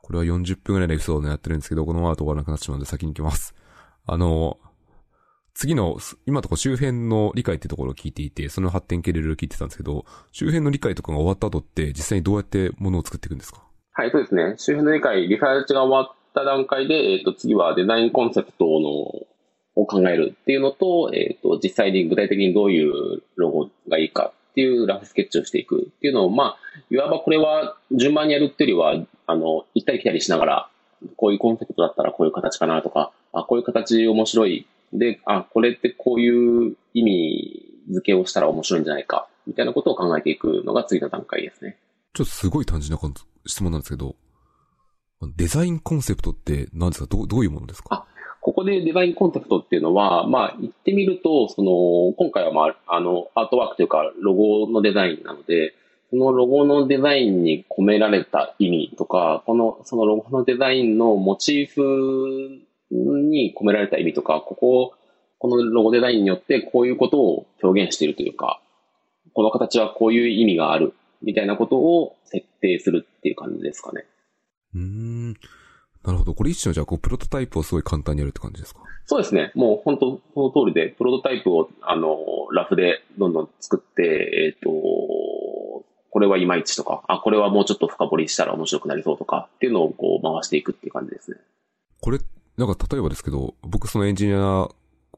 これは40分ぐらいのエピソードを狙ってるんですけど、このままだと終わらなくなってしまうので先に行きます。あの、次の、今とこ周辺の理解ってところを聞いていて、その発展系でいろいろ聞いてたんですけど、周辺の理解とかが終わった後って、実際にどうやってものを作っていくんですか？はい、そうですね。周辺の理解、リサーチが終わった段階で、えっ、と、次はデザインコンセプトのを考えるっていうのと、えっ、と、実際に具体的にどういうロゴがいいかっていうラフスケッチをしていくっていうのを、まあ、いわばこれは順番にやるっていうよりは、あの、行ったり来たりしながら、こういうコンセプトだったらこういう形かなとか、あ、こういう形面白い。で、あ、これってこういう意味付けをしたら面白いんじゃないか、みたいなことを考えていくのが次の段階ですね。ちょっとすごい単純な質問なんですけど、デザインコンセプトって何ですか？どうどういうものですか？ここでデザインコンセプトっていうのは、まあ、言ってみると、その、今回はまあ、あの、アートワークというか、ロゴのデザインなので、そのロゴのデザインに込められた意味とか、この、そのロゴのデザインのモチーフに込められた意味とか、ここ、このロゴデザインによってこういうことを表現しているというか、この形はこういう意味がある、みたいなことを設定するっていう感じですかね。うん。なるほど。これ一種のじゃあ、こう、プロトタイプをすごい簡単にやるって感じですか？そうですね。もう本当、その通りで、プロトタイプを、あの、ラフでどんどん作って、えっ、と、これはいまいちとか、あ、これはもうちょっと深掘りしたら面白くなりそうとかっていうのをこう回していくっていう感じですね。これ、なんか例えばですけど、僕そのエンジニアバ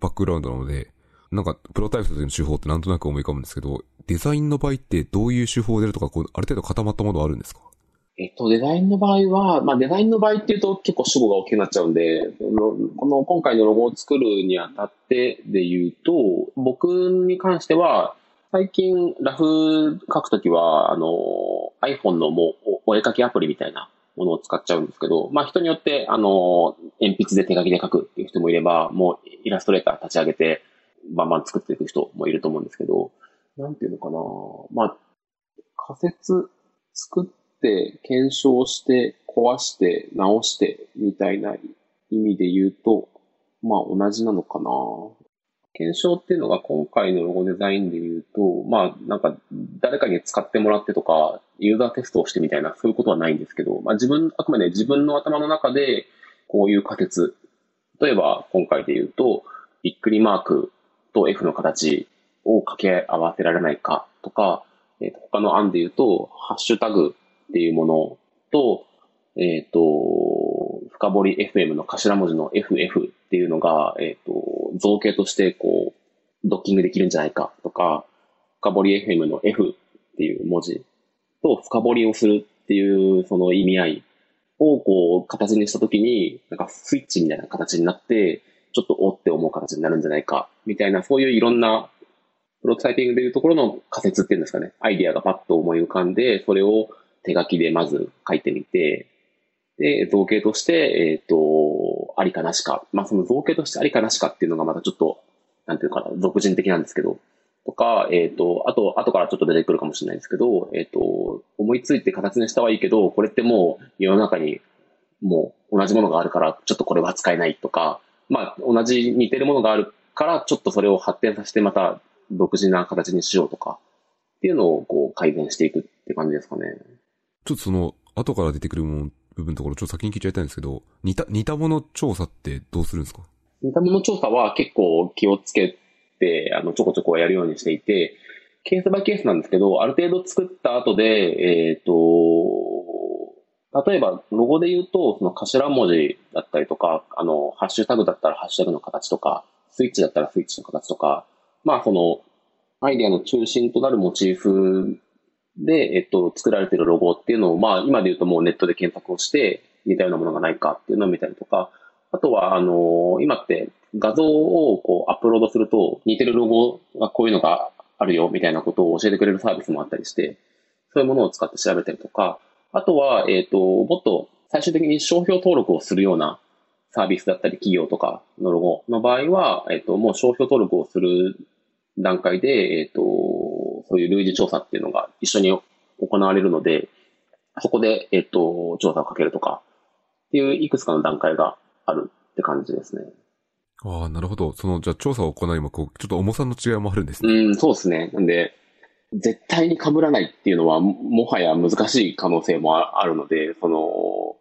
ックグラウンドなので、なんか、プロタイプの手法ってなんとなく思い浮かぶんですけど、デザインの場合ってどういう手法でやるとか、こう、ある程度固まったものはあるんですか？えっと、デザインの場合は、まあ、デザインの場合っていうと結構主語が大きくなっちゃうんで、この今回のロゴを作るにあたってで言うと、僕に関しては、最近ラフ書くときは、あの、iPhone のもうお絵描きアプリみたいなものを使っちゃうんですけど、まあ人によって、あの、鉛筆で手書きで書くっていう人もいれば、もうイラストレーター立ち上げて、バンバン作っていく人もいると思うんですけど、なんていうのかなまあ、仮説作って、検証して、壊して、直して、みたいな意味で言うと、まあ同じなのかな。検証っていうのが今回のロゴデザインで言うと、まあなんか誰かに使ってもらってとか、ユーザーテストをしてみたいな、そういうことはないんですけど、まあ自分、あくまで自分の頭の中で、こういう仮説、例えば今回で言うと、びっくりマークと F の形を掛け合わせられないかとか、えーと他の案で言うと、ハッシュタグっていうものと、えっ、と、深掘り FM の頭文字の FF っていうのが、えっ、と、造形としてこう、ドッキングできるんじゃないかとか、深掘り FM の F っていう文字と深掘りをするっていうその意味合いをこう、形にしたときに、なんかスイッチみたいな形になって、ちょっとおって思う形になるんじゃないか、みたいな、そういういろんなプロトタイピングでいうところの仮説っていうんですかね。アイディアがパッと思い浮かんで、それを手書きでまず書いてみて、で、造形として、えっ、と、ありかなしか。まあ、その造形としてありかなしかっていうのがまたちょっと、なんていうかな、俗人的なんですけど、とか、えっ、と、あと、後からちょっと出てくるかもしれないですけど、えっ、と、思いついて形にしたはいいけど、これってもう世の中にもう同じものがあるから、ちょっとこれは使えないとか、まあ、同じ似てるものがあるから、ちょっとそれを発展させてまた独自な形にしようとか、っていうのをこう改善していくって感じですかね。ちょっとその、後から出てくるもの部分のところ、ちょっと先に聞いちゃいたいんですけど、似た、似たもの調査ってどうするんですか？似たもの調査は結構気をつけて、あの、ちょこちょこやるようにしていて、ケースバイケースなんですけど、ある程度作った後で、えっ、ー、と、例えば、ロゴで言うと、その頭文字だったりとか、あの、ハッシュタグだったらハッシュタグの形とか、スイッチだったらスイッチの形とか、まあ、その、アイデアの中心となるモチーフで、えっと、作られてるロゴっていうのを、まあ、今で言うともうネットで検索をして、似たようなものがないかっていうのを見たりとか、あとは、あの、今って画像をこうアップロードすると、似てるロゴがこういうのがあるよみたいなことを教えてくれるサービスもあったりして、そういうものを使って調べたりとか、あとは、えっ、と、もっと最終的に商標登録をするようなサービスだったり企業とかのロゴの場合は、えっ、と、もう商標登録をする段階で、えっ、と、そういう類似調査っていうのが一緒に行われるので、そこで、えっ、と、調査をかけるとか、っていういくつかの段階があるって感じですね。ああ、なるほど。その、じゃあ調査を行いも、こう、ちょっと重さの違いもあるんですね。うん、そうですね。なんで、絶対に被らないっていうのは、もはや難しい可能性もあるので、その、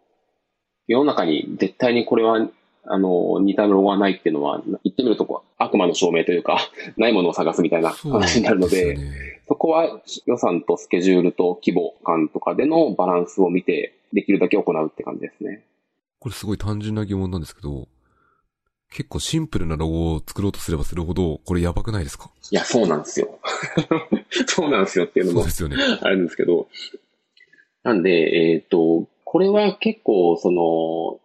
世の中に絶対にこれは、あの、似たロゴがないっていうのは、言ってみると、悪魔の証明というか、ないものを探すみたいな話になるので、そ、ね、そこは予算とスケジュールと規模感とかでのバランスを見て、できるだけ行うって感じですね。これすごい単純な疑問なんですけど、結構シンプルなロゴを作ろうとすればするほど、これやばくないですか？いや、そうなんですよ。そうなんですよっていうのも、ですよね、あるんですけど。なんで、えっ、ー、と、これは結構、その、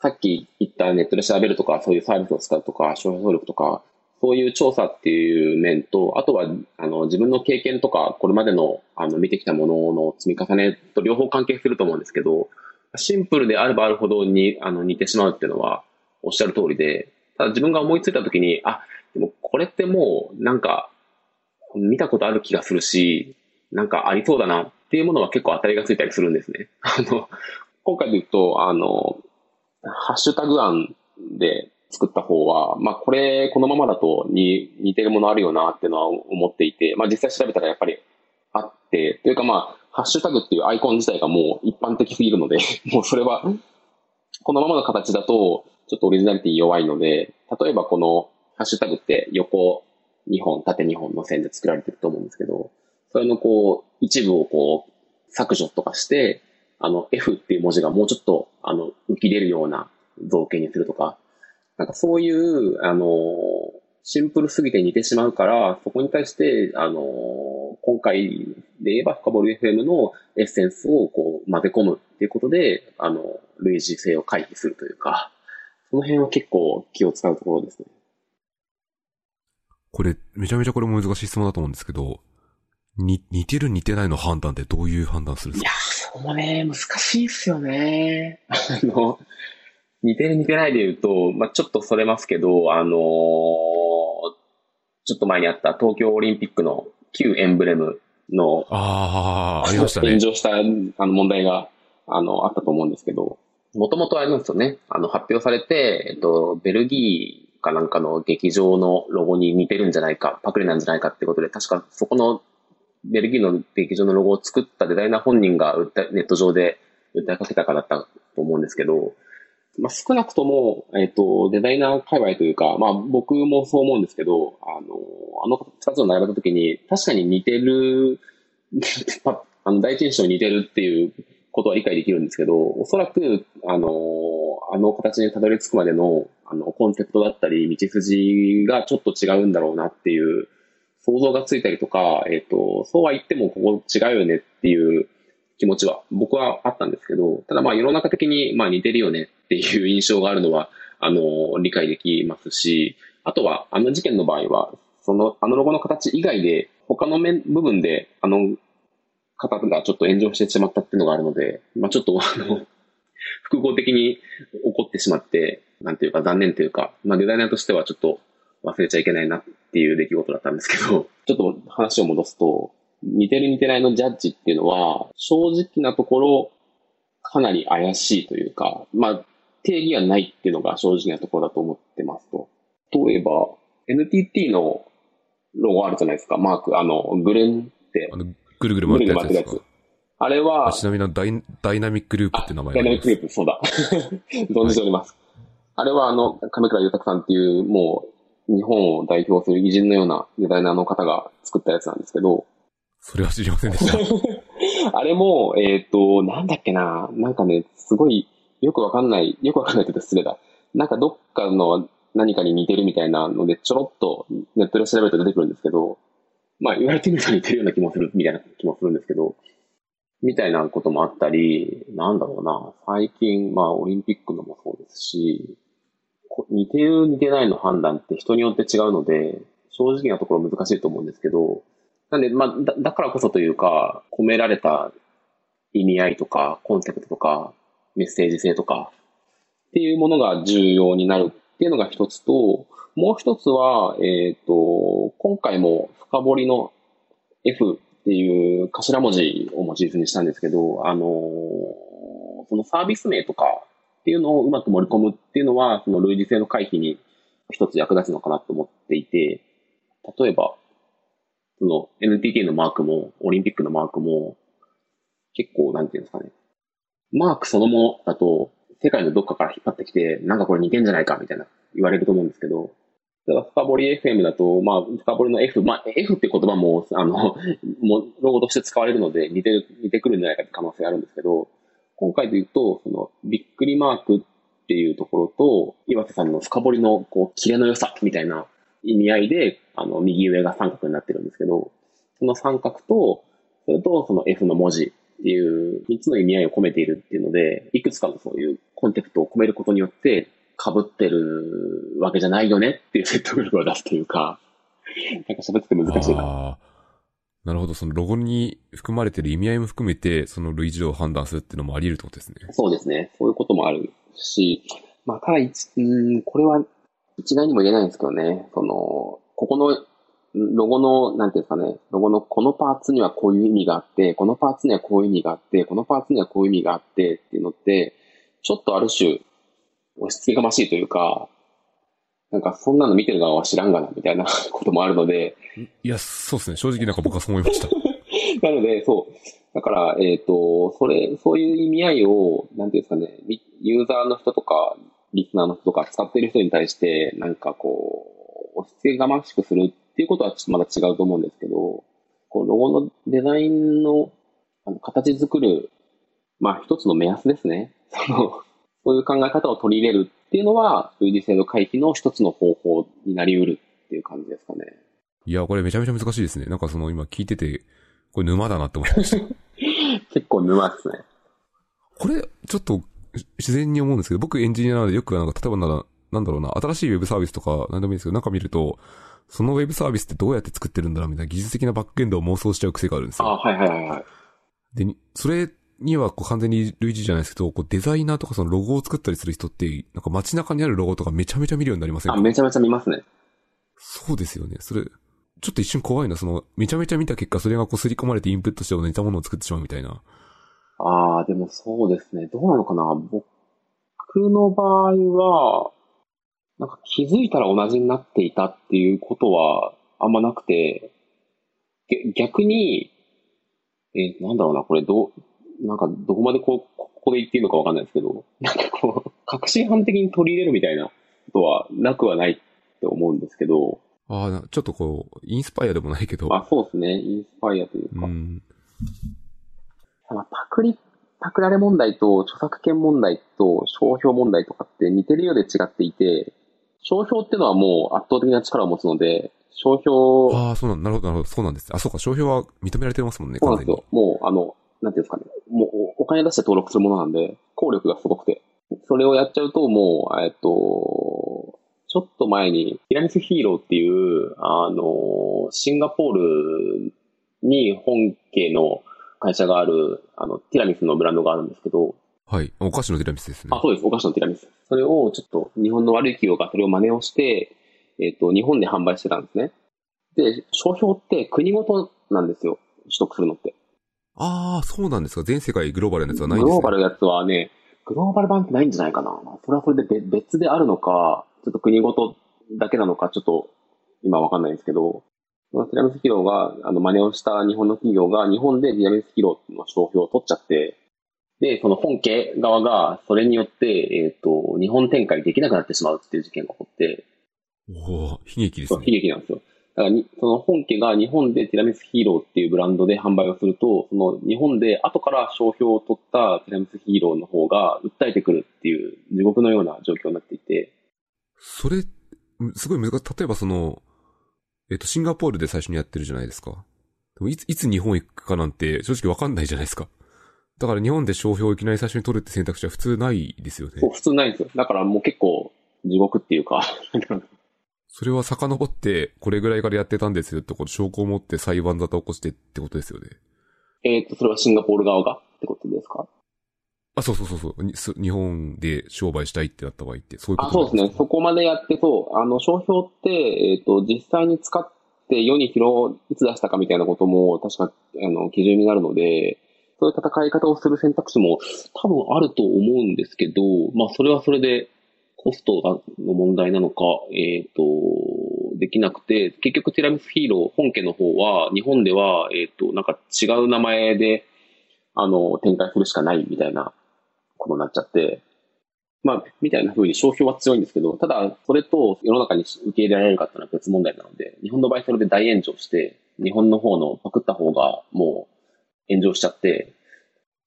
さっき言ったネットで調べるとか、そういうサービスを使うとか、商標登録とか、そういう調査っていう面と、あとは、あの、自分の経験とか、これまでの、あの、見てきたものの積み重ねと両方関係すると思うんですけど、シンプルであればあるほどに、あの、似てしまうっていうのは、おっしゃる通りで、ただ自分が思いついたときに、あ、でもこれってもうなんか見たことある気がするし、なんかありそうだなっていうものは結構当たりがついたりするんですね。あの、今回で言うと、あの、ハッシュタグ案で作った方は、まあこれこのままだとに似てるものあるよなっていうのは思っていて、まあ実際調べたらやっぱりあって、というかまあ、ハッシュタグっていうアイコン自体がもう一般的すぎるので、もうそれは、このままの形だと、ちょっとオリジナリティ弱いので、例えばこのハッシュタグって横2本、縦2本の線で作られてると思うんですけど、それのこう、一部をこう、削除とかして、あの、F っていう文字がもうちょっと、あの、浮き出るような造形にするとか、なんかそういう、あの、シンプルすぎて似てしまうから、そこに対して、あの、今回で言えば深掘り FM のエッセンスをこう混ぜ込むっていうことで、あの、類似性を回避するというか、その辺は結構気を使うところですね。これ、めちゃめちゃこれも難しい質問だと思うんですけど、に、似てる似てないの判断ってどういう判断するんですか？いや、そこもね、難しいっすよね。あの、似てる似てないで言うと、まあちょっとそれますけど、あのー、ちょっと前にあった東京オリンピックの旧エンブレムの、ああ、ありましたね。炎上したあの問題が、あの、あったと思うんですけど、もともとあれなんですよね。あの、発表されて、えっと、ベルギーかなんかの劇場のロゴに似てるんじゃないか、パクリなんじゃないかってことで、確かそこのベルギーの劇場のロゴを作ったデザイナー本人がネット上で訴えかけたからだったと思うんですけど、まあ、少なくとも、えっ、と、デザイナー界隈というか、まあ僕もそう思うんですけど、あの、あの二つを並べたときに、確かに似てる、あの、第一印象に似てるっていうことは理解できるんですけど、おそらく、あの、あの形にたどり着くまでの、あの、コンセプトだったり、道筋がちょっと違うんだろうなっていう想像がついたりとか、えっ、ー、と、そうは言ってもここ違うよねっていう気持ちは僕はあったんですけど、ただまあ世の中的にまあ似てるよねっていう印象があるのは、あの、理解できますし、あとはあの事件の場合は、その、あのロゴの形以外で、他の面、部分で、あの方がちょっと炎上してしまったっていうのがあるので、まあちょっとあの、複合的に起こってしまって、なんていうか残念というか、まあデザイナーとしてはちょっと忘れちゃいけないなっていう出来事だったんですけど、ちょっと話を戻すと、似てる似てないのジャッジっていうのは、正直なところ、かなり怪しいというか、まあ、定義がないっていうのが正直なところだと思ってますと。例えば、NTT のロゴあるじゃないですか、マーク、あの、グレンって。あ、の、ぐるぐる回ってるやつですか？あれは、ちなみにダイダイナミックループって名前ダイナミックループ、そうだ。存じております。あれは、あの、亀倉豊さんっていう、もう、日本を代表する偉人のようなデザイナーの方が作ったやつなんですけど、それは知りませんでした。あれも、えっ、と、なんだっけな、なんかね、すごい、よくわかんない、よくわかんないって言うと失礼だ。なんかどっかの何かに似てるみたいなので、ちょろっとネットで調べると出てくるんですけど、まあ言われてみると似てるような気もする、みたいな気もするんですけど、みたいなこともあったり、なんだろうな、最近、まあオリンピックのもそうですし、こ似てる似てないの判断って人によって違うので、正直なところ難しいと思うんですけど、なんで、まあ、だだからこそというか、込められた意味合いとか、コンセプトとか、メッセージ性とか、っていうものが重要になるっていうのが一つと、もう一つは、えっ、と、今回も深掘りの F っていう頭文字をモチーフにしたんですけど、あのそのサービス名とかっていうのをうまく盛り込むっていうのは、その類似性の回避に一つ役立つのかなと思っていて、例えば、その NTT のマークも、オリンピックのマークも、結構、なんていうんですかね。マークそのものだと、世界のどっかから引っ張ってきて、なんかこれ似てんじゃないかみたいな言われると思うんですけど、ただ深掘り FM だと、まあ、深掘りの F、まあ、F って言葉も、あの、もう、ロゴとして使われるので、似てる、似てくるんじゃないかって可能性あるんですけど、今回で言うと、その、びっくりマークっていうところと、岩瀬さんの深掘りの、こう、キレの良さみたいな意味合いで、あの、右上が三角になってるんですけど、その三角と、それとその F の文字っていう三つの意味合いを込めているっていうので、いくつかのそういうコンテクトを込めることによって、被ってるわけじゃないよねっていう説得力を出すというか、なんか喋ってて難しいな。なるほど。そのロゴに含まれてる意味合いも含めて、その類似度を判断するっていうのもあり得るってことですね。そうですね。そういうこともあるし、まあ、ただ一、うん、これは一概にも言えないんですけどね、その、ここのロゴの、なんていうんですかね、ロゴのこのパーツにはこういう意味があって、このパーツにはこういう意味があって、このパーツにはこういう意味があってっていうのって、ちょっとある種、押し付けがましいというか、なんかそんなの見てる側は知らんがなみたいな こともあるので、いや、そうですね。正直なんか僕はそう思いました。なので、そう。だから、えっ、と、それ、そういう意味合いを、なんていうんですかね、リユーザーの人とか、リスナーの人とか、使ってる人に対して、なんかこう、押し付けがましくするっていうことはちょっとまだ違うと思うんですけど、こう、ロゴのデザインの、あの、形作る、まあ、一つの目安ですね。その、そういう考え方を取り入れるっていうのは、類似性の回避の一つの方法になり得るっていう感じですかね。いや、これめちゃめちゃ難しいですね。なんかその今聞いてて、これ沼だなって思いました。結構沼ですね。これ、ちょっと自然に思うんですけど、僕エンジニアなのでよくなんか、例えばなら、なんだろうな、新しいウェブサービスとか何でもいいんですけど、なんか見ると、そのウェブサービスってどうやって作ってるんだろうみたいな技術的なバックエンドを妄想しちゃう癖があるんですよ。あはいはいはいはい。で、にそれにはこう完全に類似じゃないですけど、こうデザイナーとかそのロゴを作ったりする人って、なんか街中にあるロゴとかめちゃめちゃ見るようになりませんあ、かめちゃめちゃ見ますね。そうですよね。それ、ちょっと一瞬怖いな。その、めちゃめちゃ見た結果、それがこう刷り込まれてインプットして似たものを作ってしまうみたいな。ああ、でもそうですね。どうなのかな？僕の場合は、なんか気づいたら同じになっていたっていうことはあんまなくて、げ逆に、え、なんだろうな、これどう、なんかどこまでこう、ここで言っていいのかわかんないですけど、なんかこう、確信犯的に取り入れるみたいなことはなくはないって思うんですけど、ああ、なちょっとこう、インスパイアでもないけど。あ、そうですね。インスパイアというか。うん。まあ、パクリ、パクられ問題と著作権問題と商標問題とかって似てるようで違っていて、商標っていうのはもう圧倒的な力を持つので、商標、ああ、そうなんなるほど、なるほど。そうなんです。あ、そうか、商標は認められてますもんね、そうなんですよ。もう、あの、なんていうんですかね。もうおお金出して登録するものなんで、効力がすごくて。それをやっちゃうと、もう、えっと、ちょっと前に、ティラミスヒーローっていう、あの、シンガポールに本家の会社がある、あの、ティラミスのブランドがあるんですけど、はい。お菓子のティラミスですね。あ、そうです。お菓子のティラミス。それをちょっと日本の悪い企業がそれを真似をして、えっ、と、日本で販売してたんですね。で、商標って国ごとなんですよ。取得するのって。ああ、そうなんですか。全世界グローバルなやつはないんグですね。ローバルのやつはね、グローバル版ってないんじゃないかな。それはそれで別別であるのか、ちょっと国ごとだけなのか、ちょっと今わかんないんですけど、そのティラミスヒーローが、あの、真似をした日本の企業が、日本でティラミスヒーローの商標を取っちゃって、で、その本家側が、それによって、えっ、と、日本展開できなくなってしまうっていう事件が起こって、おお悲劇ですそう、悲ね。劇なんですよ。だからに、その本家が日本でティラミスヒーローっていうブランドで販売をすると、その日本で後から商標を取ったティラミスヒーローの方が訴えてくるっていう地獄のような状況になっていて、それ、すごい難しい。例えばその、えっと、シンガポールで最初にやってるじゃないですか。でもいつ、いつ日本行くかなんて正直わかんないじゃないですか。だから日本で商標をいきなり最初に取るって選択肢は普通ないですよねそう、。普通ないんですよ。だからもう結構地獄っていうか、それは遡って、これぐらいからやってたんですよってこと、証拠を持って裁判沙汰を起こしてってことですよね。えっと、それはシンガポール側がってことですか？あ、そうそうそうそう。日本で商売したいってなった場合って、そういうこあ、とそうですね。そこまでやって、そう、あの、商標って、えっ、と、実際に使って世に広、いつ出したかみたいなことも、確か、あの、基準になるので、そういう戦い方をする選択肢も多分あると思うんですけど、まあ、それはそれで、コストの問題なのか、えっ、と、できなくて、結局ティラミスヒーロー本家の方は、日本では、えっ、と、なんか違う名前で、あの、展開するしかないみたいなことになっちゃって、まあ、みたいな風に商標は強いんですけど、ただ、それと世の中に受け入れられるかっていうのは別問題なので、日本の場合それで大炎上して、日本の方のパクった方がもう炎上しちゃって、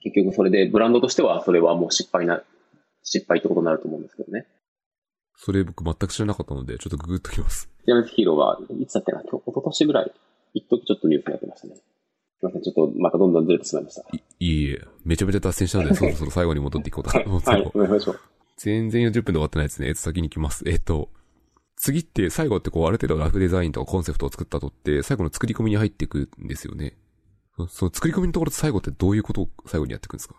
結局それでブランドとしてはそれはもう失敗な、失敗ってことになると思うんですけどね。それ僕全く知らなかったので、ちょっとググっときます。ジャメスヒーローはいつだっけな、今日、一昨年ぐらい、一時ちょっとニュースになってましたね。すいません、ちょっとまたどんどんずれてしまいました。いいいえ、めちゃめちゃ脱線したので、そろそろ最後に戻っていこうと思うんですけど、はい、お願いします。全然40分で終わってないですね。えっと、先に行きます。えっと、次って、最後ってこう、ある程度ラフデザインとかコンセプトを作ったとって、最後の作り込みに入っていくんですよね。そその作り込みのところと最後ってどういうことを最後にやっていくんですか？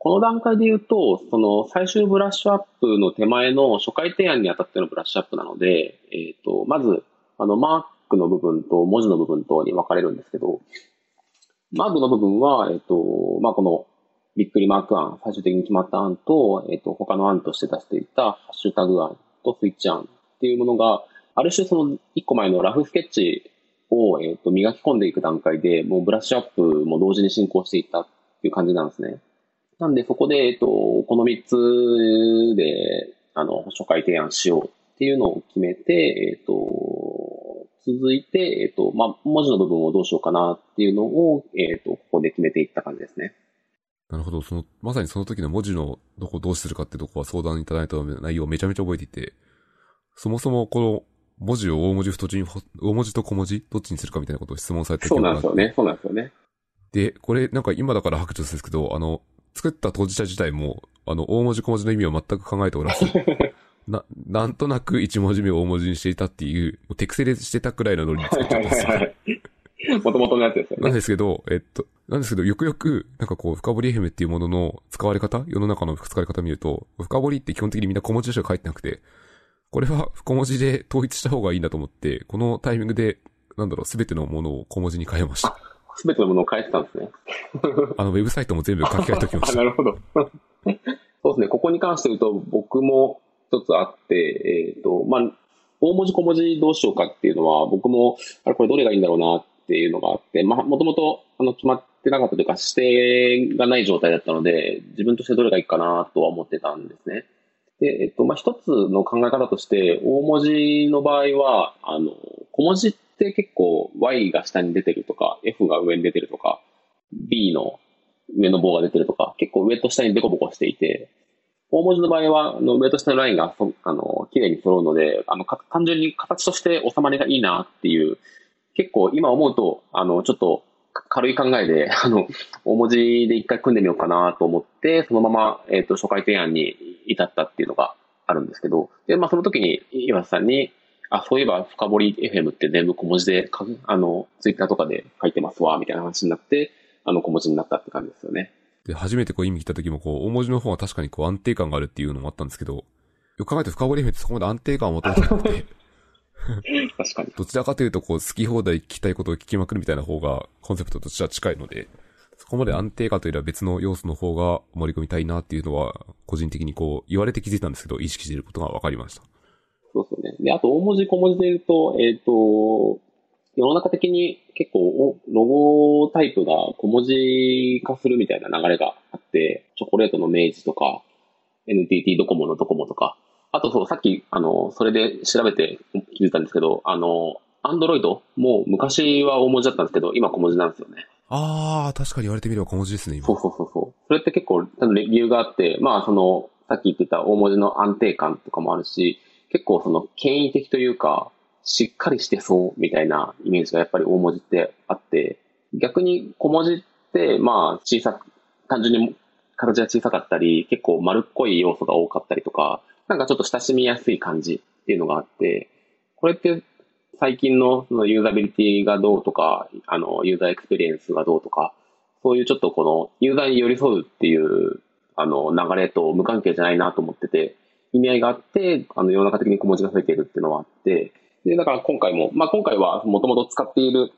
この段階で言うと、その最終ブラッシュアップの手前の初回提案にあたってのブラッシュアップなので、えっ、と、まず、あの、マークの部分と文字の部分とに分かれるんですけど、マークの部分は、えっ、と、まあ、この、びっくりマーク案、最終的に決まった案と、えっ、と、他の案として出していたハッシュタグ案とスイッチ案っていうものが、ある種その一個前のラフスケッチを、えっ、と、磨き込んでいく段階で、もうブラッシュアップも同時に進行していったっていう感じなんですね。なんで、そこで、えっと、この3つで、あの、初回提案しようっていうのを決めて、えっと、続いて、えっと、まあ、文字の部分をどうしようかなっていうのを、えっと、ここで決めていった感じですね。なるほど。その、まさにその時の文字のどこをどうするかってとこは相談いただいた内容をめちゃめちゃ覚えていて、そもそもこの文字を大文字太字に、大文字と小文字どっちにするかみたいなことを質問されたそうなんがですよね。そうなんですよね。で、これなんか今だから白状ですけど、あの、作った当事者自体も、あの、大文字小文字の意味を全く考えておらず、な、なんとなく一文字目を大文字にしていたっていう、もう手癖でしてたくらいのノリで作っちゃったんですよ。もともとのやつですよなんね。ですけど、えっと、なんですけど、よくよく、なんかこう、深掘り FM っていうものの使われ方世の中の使われ方見ると、深掘りって基本的にみんな小文字でしか書いてなくて、これは小文字で統一した方がいいんだと思って、このタイミングで、なんだろう、すべてのものを小文字に変えました。すべてのものを変えてたんですね。あの、ウェブサイトも全部書き換えておきましあ、たな。るほど。そうですね。ここに関して言うと、僕も一つあって、えっ、と、まあ、大文字小文字どうしようかっていうのは、僕も、あれ、これどれがいいんだろうなっていうのがあって、まあ、もともと、あの、決まってなかったというか、指定がない状態だったので、自分としてどれがいいかなとは思ってたんですね。で、えっと、まあ、一つの考え方として、大文字の場合は、あの、小文字って結構 Y が下に出てるとか、F が上に出てるとか、B の上の棒が出てるとか、結構上と下にデコボコしていて、大文字の場合は、あの上と下のラインがそあの綺麗に揃うので、あの単純に形として収まりがいいなっていう、結構今思うと、あの、ちょっと軽い考えで、あの、大文字で一回組んでみようかなと思って、そのまま、えっ、と、初回提案に至ったっていうのがあるんですけど、で、まあ、その時に岩瀬さんに、あ、そういえば深掘り FM って全部小文字であの、ツイッターとかで書いてますわ、みたいな話になって、あの、小文字になったって感じですよね。で、初めてこう意味聞いた時も、こう、大文字の方は確かにこう安定感があるっていうのもあったんですけど、よく考えて深掘り FM ってそこまで安定感を求めてなくて、確かに。どちらかというと、こう、好き放題聞きたいことを聞きまくるみたいな方が、コンセプトとしては近いので、そこまで安定感というよりは別の要素の方が盛り込みたいなっていうのは、個人的にこう、言われて気づいたんですけど、意識していることが分かりました。そうですよね。で、あと、大文字小文字で言うと、えっ、と、世の中的に結構ロゴタイプが小文字化するみたいな流れがあって、チョコレートの明治とか、NTT ドコモのドコモとか、あとそう、さっき、あの、それで調べて気づいたんですけど、あの、アンドロイドも昔は大文字だったんですけど、今小文字なんですよね。ああ、確かに言われてみれば小文字ですね、今。そうそうそうそう。それって結構、理由があって、まあ、その、さっき言ってた大文字の安定感とかもあるし、結構その、権威的というか、しっかりしてそうみたいなイメージがやっぱり大文字ってあって、逆に小文字って、まあ、小さく、単純に形が小さかったり、結構丸っこい要素が多かったりとか、なんかちょっと親しみやすい感じっていうのがあって、これって最近のそのユーザビリティがどうとか、あの、ユーザーエクスペリエンスがどうとか、そういうちょっとこのユーザーに寄り添うっていう、あの、流れと無関係じゃないなと思ってて、意味合いがあって、あの、世の中的に小文字が増えているっていうのはあって、で、だから今回も、まあ今回はもともと使っている、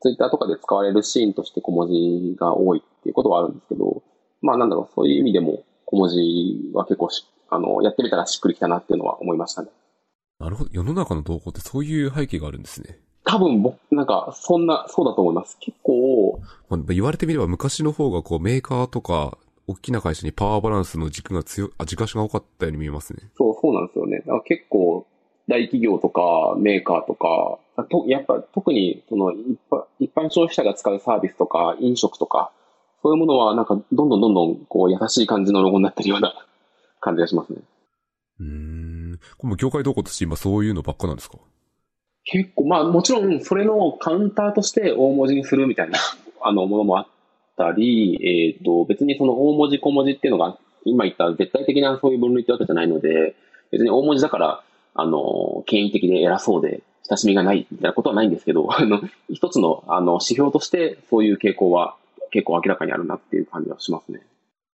ツイッターとかで使われるシーンとして小文字が多いっていうことはあるんですけど、まあなんだろう、そういう意味でも小文字は結構あの、やってみたらしっくりきたなっていうのは思いましたね。なるほど。世の中の動向ってそういう背景があるんですね。多分僕、なんか、そんな、そうだと思います。結構。まあ、言われてみれば昔の方がこうメーカーとか、大きな会社にパワーバランスの軸が強い、あ、軸足が多かったように見えますね。そう、そうなんですよね。だ結構、大企業とかメーカーとか、とやっぱ特にその一般一般消費者が使うサービスとか飲食とか、そういうものはなんかどんどんどんどんこう優しい感じのロゴになってるような 感じがしますね。うん。これも業界動向として今そういうのばっかなんですか？結構、まあもちろんそれのカウンターとして大文字にするみたいなあのものもあったり、えっ、ー、と別にその大文字小文字っていうのが今言った絶対的なそういう分類ってわけじゃないので、別に大文字だから、あの、権威的で偉そうで親しみがないみたいなことはないんですけど、あの、一つのあの指標としてそういう傾向は結構明らかにあるなっていう感じはしますね。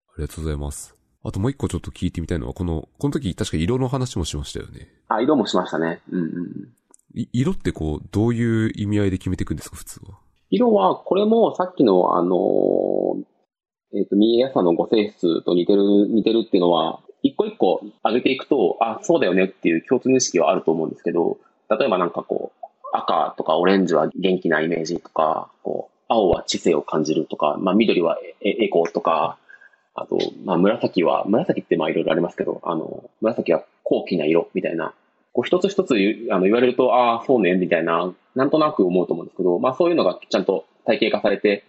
ありがとうございます。あともう一個ちょっと聞いてみたいのは、この、この時確か色の話もしましたよね。あ、色もしましたね。うんうん。色ってこう、どういう意味合いで決めていくんですか、普通は？色は、これもさっきの、あのえっ、ー、と、見えやすさのご性質と似てる、似てるっていうのは、一個一個上げていくと、あ、そうだよねっていう共通認識はあると思うんですけど、例えばなんかこう、赤とかオレンジは元気なイメージとか、こう、青は知性を感じるとか、まあ緑はエコーとか、あと、まあ、紫は、紫ってまあいろいろありますけど、あの、紫は高貴な色みたいな、こう一つ一つあの言われると、ああ、そうね、みたいな、なんとなく思うと思うんですけど、まあそういうのがちゃんと体系化されて、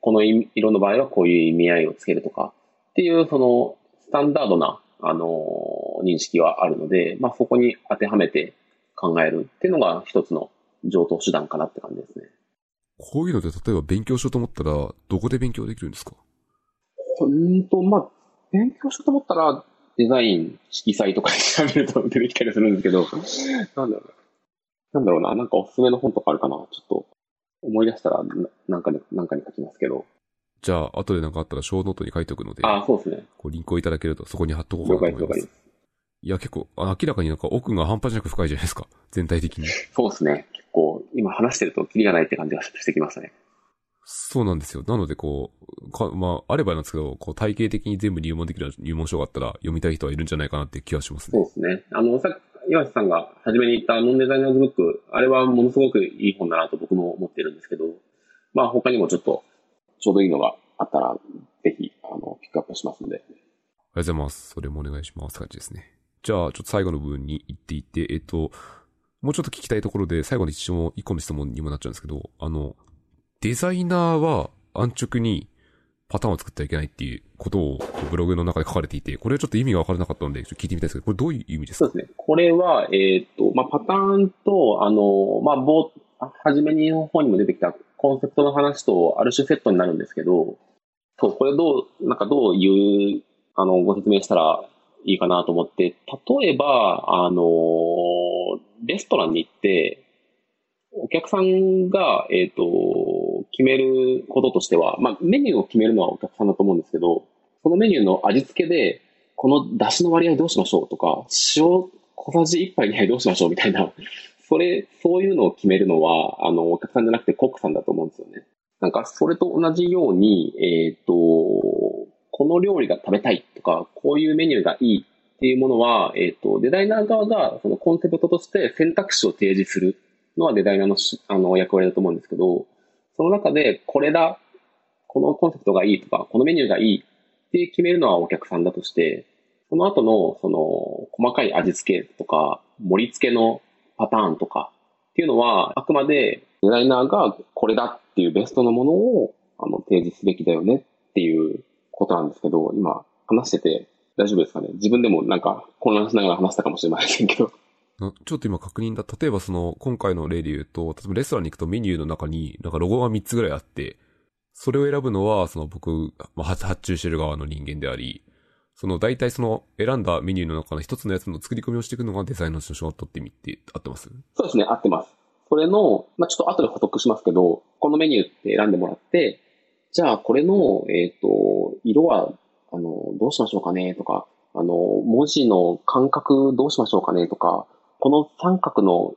この色の場合はこういう意味合いをつけるとか、っていう、その、スタンダードな、あの、認識はあるので、まあそこに当てはめて考えるっていうのが一つの常套手段かなって感じですね。こういうので、例えば勉強しようと思ったら、どこで勉強できるんですか？うんと、まあ、勉強しようと思ったら、デザイン、色彩とかで調べると出てきたりするんですけど、なんだろうな。なんだろうな。なんかおすすめの本とかあるかな。ちょっと、思い出したら、なんかに、なんかに書きますけど。じゃあ、後でなんかあったら、ショーノートに書いておくので。あそうですね。こう、リンクをいただけると、そこに貼っとこうかなと思います。いや、結構、明らかになんか奥が半端じゃなく深いじゃないですか。全体的に。そうですね。結構、今話してるとキリがないって感じがしてきましたね。そうなんですよ。なので、こう、かまあ、あればなんですけど、こう、体系的に全部入門できる入門書があったら読みたい人はいるんじゃないかなって気がしますね。そうですね。あの、さ岩瀬さんが初めに言ったノンデザイナーズブック、あれはものすごくいい本だなと僕も思ってるんですけど、まあ、他にもちょっと、ちょうどいいのがあったら、ぜひ、あの、ピックアップしますんで。ありがとうございます。それもお願いします。感じですね。じゃあ、ちょっと最後の部分に行っていって、えっと、もうちょっと聞きたいところで、最後の一問、一個の質問にもなっちゃうんですけど、あの、デザイナーは、安直にパターンを作ってはいけないっていうことをブログの中で書かれていて、これはちょっと意味がわからなかったので、ちょっと聞いてみたいですけど、これどういう意味ですか？そうですね。これは、えっ、と、まあ、パターンと、あの、まあ、ぼはじめにの方にも出てきたコンセプトの話とある種セットになるんですけど、そう、これどう、なんかどういう、あの、ご説明したらいいかなと思って、例えば、あの、レストランに行って、お客さんが、えっ、ー、と、決めることとしては、まあ、メニューを決めるのはお客さんだと思うんですけど、そのメニューの味付けで、この出汁の割合どうしましょうとか、塩小さじ1杯2杯どうしましょうみたいな、それ、そういうのを決めるのは、あの、お客さんじゃなくてコックさんだと思うんですよね。なんか、それと同じように、えっ、ー、と、この料理が食べたいとか、こういうメニューがいいっていうものは、えっ、ー、と、デザイナー側がそのコンセプトとして選択肢を提示するのはデザイナーのあの役割だと思うんですけど、その中でこれだ、このコンセプトがいいとか、このメニューがいいって決めるのはお客さんだとして、その後のその細かい味付けとか盛り付けのパターンとかっていうのはあくまでデザイナーがこれだっていうベストのものをあの提示すべきだよねっていうことなんですけど、今話してて大丈夫ですかね？自分でもなんか混乱しながら話したかもしれませんけど。ちょっと今確認だ。例えばその、今回の例で言うと、例えばレストランに行くとメニューの中に、なんかロゴが3つぐらいあって、それを選ぶのは、その僕、まあ、発注してる側の人間であり、その大体その選んだメニューの中の一つのやつの作り込みをしていくのがデザインの仕事ってみて合ってます？そうですね、合ってます。それの、まあ、ちょっと後で補足しますけど、このメニューって選んでもらって、じゃあこれの、えっ、ー、と、色は、あの、どうしましょうかねとか、あの、文字の感覚どうしましょうかねとか、この三角の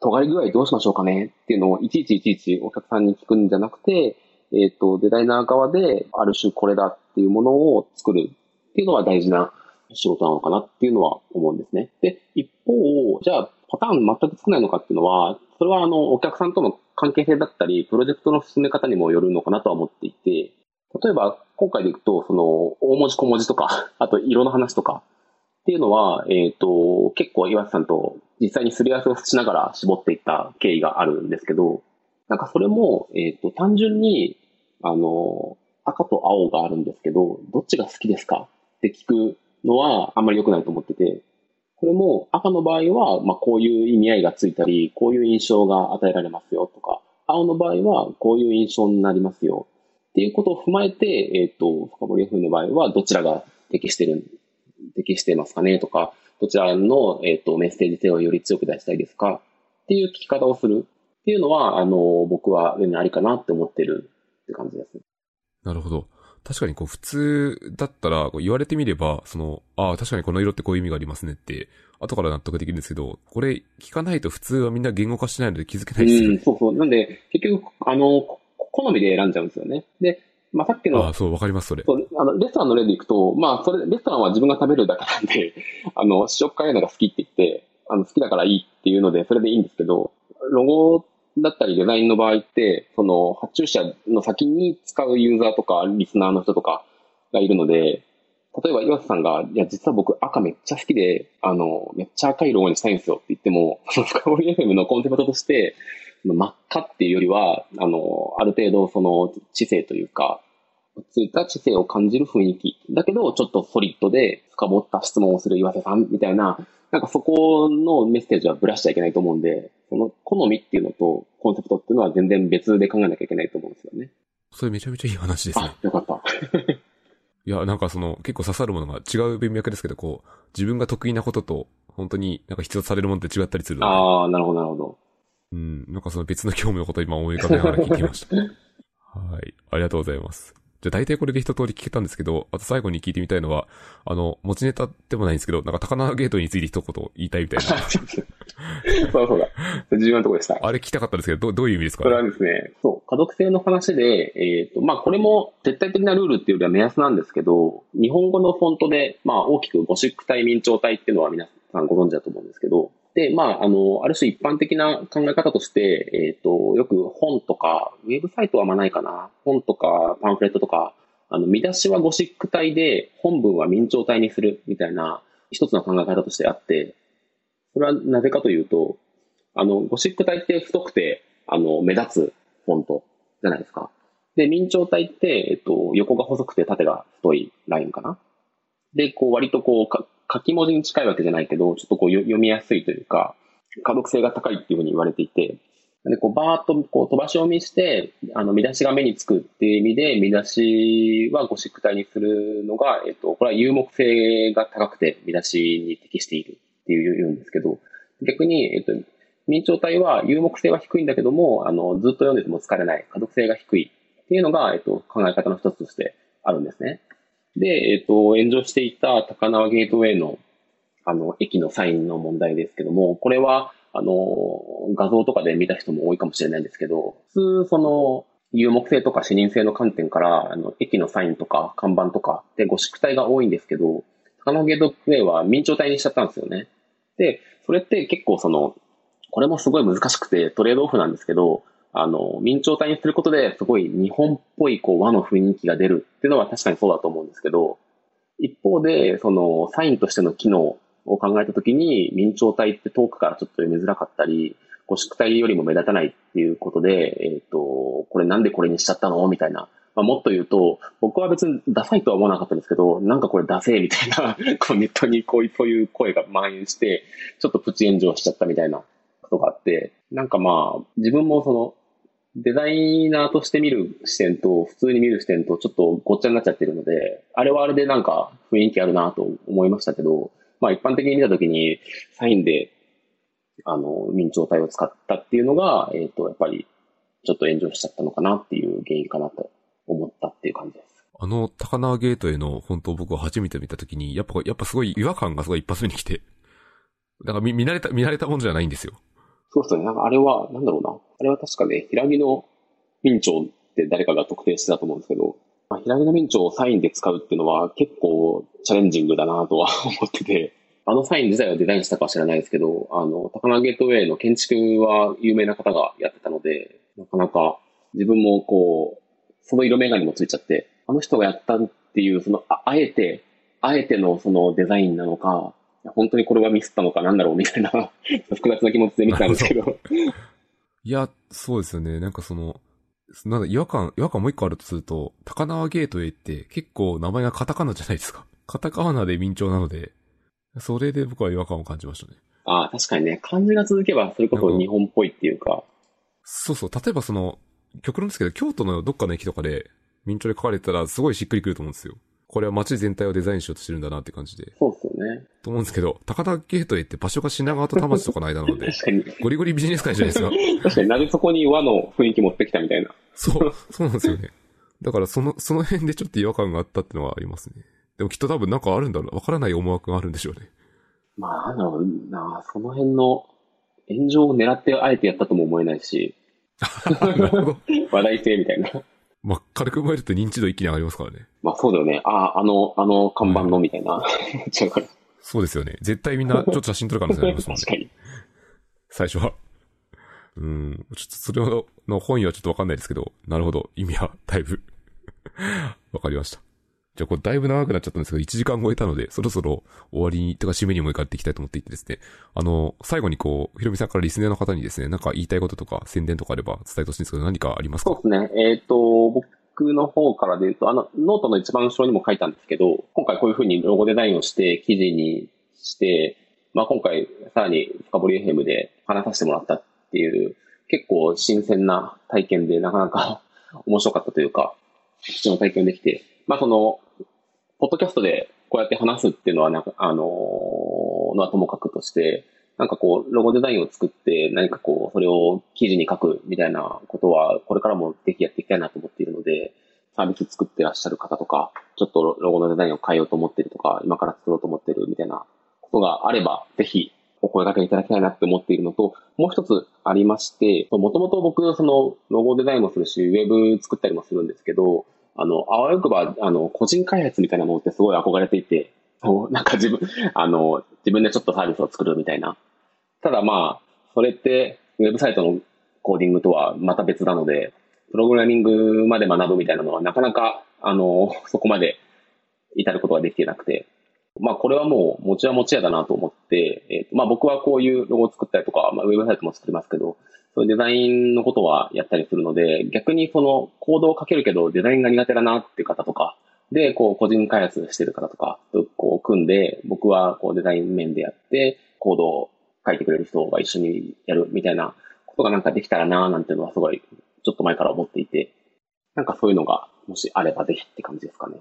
尖り具合どうしましょうかねっていうのをいちいちいちいちお客さんに聞くんじゃなくて、えっ、ー、と、デザイナー側である種これだっていうものを作るっていうのは大事な仕事なのかなっていうのは思うんですね。で、一方、じゃあパターン全く少ないのかっていうのは、それはあの、お客さんとの関係性だったり、プロジェクトの進め方にもよるのかなとは思っていて、例えば、今回でいくと、その、大文字小文字とか、あと色の話とか、っていうのは、えっ、ー、と、結構岩瀬さんと実際にすり合わせをしながら絞っていった経緯があるんですけど、なんかそれも、えっ、ー、と、単純に、あの、赤と青があるんですけど、どっちが好きですか？って聞くのはあんまり良くないと思ってて、これも赤の場合は、まあ、こういう意味合いがついたり、こういう印象が与えられますよとか、青の場合はこういう印象になりますよっていうことを踏まえて、えっ、ー、と、深堀 F の場合はどちらが適してる、適してますかねとか、どちらの、えっ、ー、と、メッセージ性をより強く出したいですかっていう聞き方をするっていうのは、あの、僕は全然ありかなって思ってるって感じです。なるほど。確かにこう普通だったらこう言われてみれば、その、ああ、確かにこの色ってこういう意味がありますねって、後から納得できるんですけど、これ聞かないと普通はみんな言語化してないので気づけないですよね。うん、そうそう。なんで、結局、あの、好みで選んじゃうんですよね。で、まあ、さっきの、あそう、わかります、それ。そうあのレストランの例でいくと、まあ、それ、レストランは自分が食べるだけなんで、あの、試食会のが好きって言って、あの、好きだからいいっていうので、それでいいんですけど、ロゴだったりデザインの場合って、その、発注者の先に使うユーザーとか、リスナーの人とかがいるので、例えば岩瀬さんが、いや、実は僕赤めっちゃ好きで、あの、めっちゃ赤いロゴにしたいんですよって言っても、その深堀 FM のコンセプトとして、真っ赤っていうよりは、あの、ある程度その知性というか、ついた知性を感じる雰囲気。だけど、ちょっとソリッドで深掘った質問をする岩瀬さんみたいな、なんかそこのメッセージはぶらしちゃいけないと思うんで、その好みっていうのとコンセプトっていうのは全然別で考えなきゃいけないと思うんですよね。それめちゃめちゃいい話ですね。あ、よかった。いや、なんかその、結構刺さるものが違う文脈ですけど、こう、自分が得意なことと、本当になんか必要とされるものって違ったりするああ、なるほど、なるほど。うん、なんかその別の興味のことを今思い浮かべながら聞きました。はい。ありがとうございます。じゃあ大体これで一通り聞けたんですけど、あと最後に聞いてみたいのは、あの、持ちネタでもないんですけど、なんか高輪ゲートについて一言言いたいみたいな。そうそうだ。重要なところでした。あれ聞きたかったんですけど、どどういう意味ですか？それはですね、そう、可読性の話で、えっ、ー、と、まあこれも絶対的なルールっていうよりは目安なんですけど、日本語のフォントで、まあ大きくゴシック体明朝体っていうのは皆さんご存知だと思うんですけど、で、まあ、あの、ある種一般的な考え方として、えっ、ー、と、よく本とか、ウェブサイトはまないかな。本とか、パンフレットとか、あの、見出しはゴシック体で、本文は明朝体にするみたいな、一つの考え方としてあって、それはなぜかというと、あの、ゴシック体って太くて、あの、目立つフォントじゃないですか。で、明朝体って、えっと、横が細くて縦が太いラインかな。で、こう、割とこう、書き文字に近いわけじゃないけど、ちょっとこう読みやすいというか、可読性が高いっていうふうに言われていて、で、こう、バーっとこう飛ばし読みして、あの、見出しが目につくっていう意味で、見出しはゴシック体にするのが、えっと、これは有目性が高くて見出しに適しているっていう言うんですけど、逆に、えっと、明朝体は有目性は低いんだけども、あの、ずっと読んでても疲れない、可読性が低いっていうのが、えっと、考え方の一つとしてあるんですね。で、えっ、と、炎上していた高輪ゲートウェイの、あの、駅のサインの問題ですけども、これは、あの、画像とかで見た人も多いかもしれないんですけど、普通、その、有目性とか視認性の観点から、あの、駅のサインとか看板とかでゴシック体が多いんですけど、高輪ゲートウェイは明朝体にしちゃったんですよね。で、それって結構その、これもすごい難しくてトレードオフなんですけど、あの、明朝体にすることですごい日本っぽいこう和の雰囲気が出るっていうのは確かにそうだと思うんですけど、一方で、そのサインとしての機能を考えたときに、明朝体って遠くからちょっと読みづらかったり、こう宿体よりも目立たないっていうことで、えっ、ー、と、これなんでこれにしちゃったの？みたいな。まあ、もっと言うと、僕は別にダサいとは思わなかったんですけど、なんかこれダセーみたいな、こうネットにこういう、そういう声が蔓延して、ちょっとプチ炎上しちゃったみたいなことがあって、なんかまあ、自分もその、デザイナーとして見る視点と、普通に見る視点と、ちょっとごっちゃになっちゃってるので、あれはあれでなんか雰囲気あるなと思いましたけど、まあ一般的に見たときに、サインで、あの、明朝体を使ったっていうのが、えっ、ー、と、やっぱり、ちょっと炎上しちゃったのかなっていう原因かなと思ったっていう感じです。あの、高輪ゲートへの本当僕は初めて見たときに、やっぱ、やっぱすごい違和感がすごい一発目に来て、なんか見見慣れた、見慣れたものじゃないんですよ。そうですね。なんかあれは、なんだろうな。あれは確かね、平木の明朝って誰かが特定してたと思うんですけど、まあ、平木の明朝をサインで使うっていうのは結構チャレンジングだなとは思ってて、あのサイン自体をデザインしたかは知らないですけど、あの、高輪ゲートウェイの建築は有名な方がやってたので、なかなか自分もこう、その色眼鏡もついちゃって、あの人がやったっていう、その、ああえて、あえてのそのデザインなのか、本当にこれはミスったのかなんだろうみたいな複雑な気持ちで見てたんですけど。いや、そうですよね。なんかその、なんだ、違和感、違和感もう一個あるとすると、高輪ゲートウェイって結構名前がカタカナじゃないですか。カタカナで明朝なので、それで僕は違和感を感じましたね。ああ、確かにね。漢字が続けば、それこそ日本っぽいっていうか。そうそう。例えばその、極論ですけど、京都のどっかの駅とかで、明朝で書かれてたら、すごいしっくりくると思うんですよ。これは街全体をデザインしようとしてるんだなって感じで。そうっすよね。と思うんですけど、高田ゲートウェイって場所が品川と田町とかの間なので、確かに。ゴリゴリビジネス界じゃないですか。確かになぜそこに和の雰囲気持ってきたみたいな。そう、そうなんですよね。だからその、その辺でちょっと違和感があったってのはありますね。でもきっと多分なんかあるんだろう。わからない思惑があるんでしょうね。まあ、なんだろうな、その辺の炎上を狙ってあえてやったとも思えないし。なるほど。話題性みたいな。まあ、軽く思えると認知度一気に上がりますからね。まあそうだよね。ああ、あの、あの看板のみたいな。そうですよね。絶対みんな ちょっと写真撮る可能性ありますもんね。確かに。最初は。うん。ちょっとそれの本意はちょっとわかんないですけど、なるほど。意味はだいぶわかりました。じゃあこれだいぶ長くなっちゃったんですけど、1時間超えたので、そろそろ終わりに、とか締めに向かっていきたいと思っていてですね。あの、最後にこう、ひろみさんからリスナーの方にですね、なんか言いたいこととか宣伝とかあれば伝えてほしいんですけど、何かありますか？そうですね。えっ、ー、と、僕の方からで言うと、あの、ノートの一番後ろにも書いたんですけど、今回こういうふうにロゴデザインをして記事にして、まあ今回さらに深掘り FM で話させてもらったっていう、結構新鮮な体験でなかなか面白かったというか、貴重な体験できて、まあその、ポッドキャストでこうやって話すっていうのは、なんか、あのー、のはともかくとして、なんかこう、ロゴデザインを作って何かこう、それを記事に書くみたいなことは、これからもぜひやっていきたいなと思っているので、サービス作ってらっしゃる方とか、ちょっとロゴのデザインを変えようと思ってるとか、今から作ろうと思ってるみたいなことがあれば、ぜひお声掛けいただきたいなって思っているのと、もう一つありまして、もともと僕、そのロゴデザインもするし、ウェブ作ったりもするんですけど、あの、あわよくば、あの、個人開発みたいなものってすごい憧れていて、なんか自分、あの、自分でちょっとサービスを作るみたいな。ただまあ、それって、ウェブサイトのコーディングとはまた別なので、プログラミングまで学ぶみたいなのはなかなか、あの、そこまで至ることができてなくて、まあこれはもう持ちは持ちやだなと思って、えー、まあ僕はこういうロゴを作ったりとか、まあウェブサイトも作りますけど、そういうデザインのことはやったりするので、逆にそのコードを書けるけどデザインが苦手だなっていう方とか、で、こう個人開発してる方とかとこう組んで、僕はこうデザイン面でやって、コードを書いてくれる人が一緒にやるみたいなことがなんかできたらななんていうのはすごいちょっと前から思っていて、なんかそういうのがもしあればぜひって感じですかね。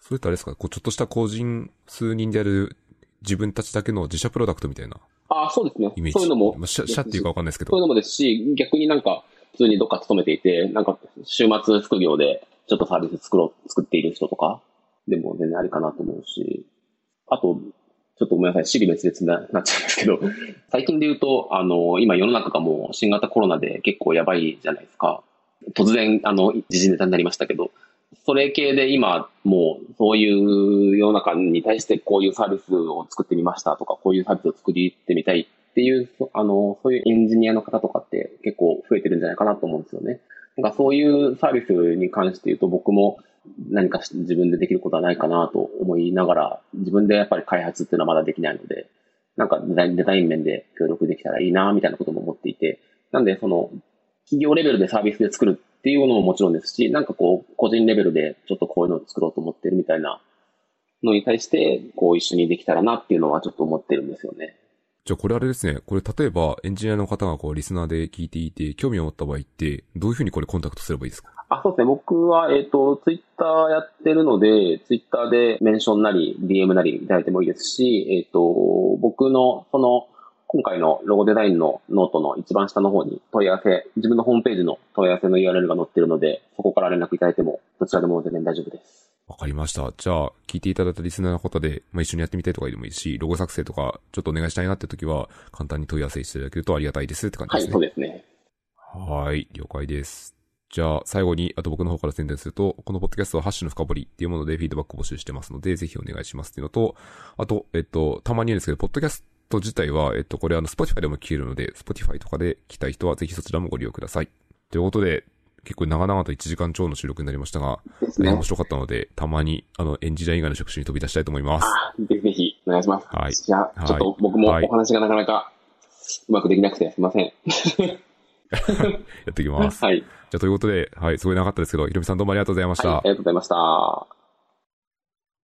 それってあれですか？こうちょっとした個人数人でやる自分たちだけの自社プロダクトみたいなああ、そうですね。イメージ。そういうのも。社社っていうかわかんないですけど。そういうのもですし、逆になんか、普通にどっか勤めていて、なんか、週末副業で、ちょっとサービス作ろう、作っている人とか、でも全然ありかなと思うし、あと、ちょっとごめんなさい、死に滅裂になっちゃうんですけど、最近で言うと、あの、今世の中がもう新型コロナで結構やばいじゃないですか。突然、あの、時事ネタになりましたけど、それ系で今、もう、そういう世の中に対してこういうサービスを作ってみましたとか、こういうサービスを作りってみたいっていう、あの、そういうエンジニアの方とかって結構増えてるんじゃないかなと思うんですよね。なんかそういうサービスに関して言うと僕も何か自分でできることはないかなと思いながら、自分でやっぱり開発っていうのはまだできないので、なんかデザインデザイン面で協力できたらいいな、みたいなことも思っていて、なんでその、企業レベルでサービスで作るっていうのももちろんですし、なんかこう、個人レベルでちょっとこういうのを作ろうと思ってるみたいなのに対して、こう一緒にできたらなっていうのはちょっと思ってるんですよね。じゃあこれあれですね。これ例えばエンジニアの方がこうリスナーで聞いていて興味を持った場合って、どういうふうにこれコンタクトすればいいですか？あ、そうですね。僕は、えっ、ー、と、ツイッターやってるので、ツイッターでメンションなり、DM なりいただいてもいいですし、えっ、ー、と、僕の、その、今回のロゴデザインのノートの一番下の方に問い合わせ、自分のホームページの問い合わせの URL が載ってるので、そこから連絡いただいても、どちらでも全然大丈夫です。わかりました。じゃあ、聞いていただいたリスナーの方で、まあ、一緒にやってみたいとかでもいいし、ロゴ作成とか、ちょっとお願いしたいなって時は、簡単に問い合わせしていただけるとありがたいですって感じですね。はい、そうですね。はい、了解です。じゃあ、最後に、あと僕の方から宣伝すると、このポッドキャストはハッシュの深掘りっていうものでフィードバックを募集してますので、ぜひお願いしますっていうのと、あと、えっと、たまに言うんですけど、ポッドキャスト自体は、えっと、これあの、 Spotify でも聞けるので、 Spotify とかで聞きたい人は、ぜひそちらもご利用ください。ということで、結構長々と1時間超の収録になりましたが、ね、面白かったので、たまに、あの、エンジニア以外の職種に飛び出したいと思います。あぜひぜひ、お願いします。はい。じゃあ、ちょっと僕もお話がなかなかうまくできなくてすいません。やっていきます。はい。じゃあ、ということで、はい、すごい長かったですけど、ひろみさんどうもありがとうございました。はい、ありがとうございました。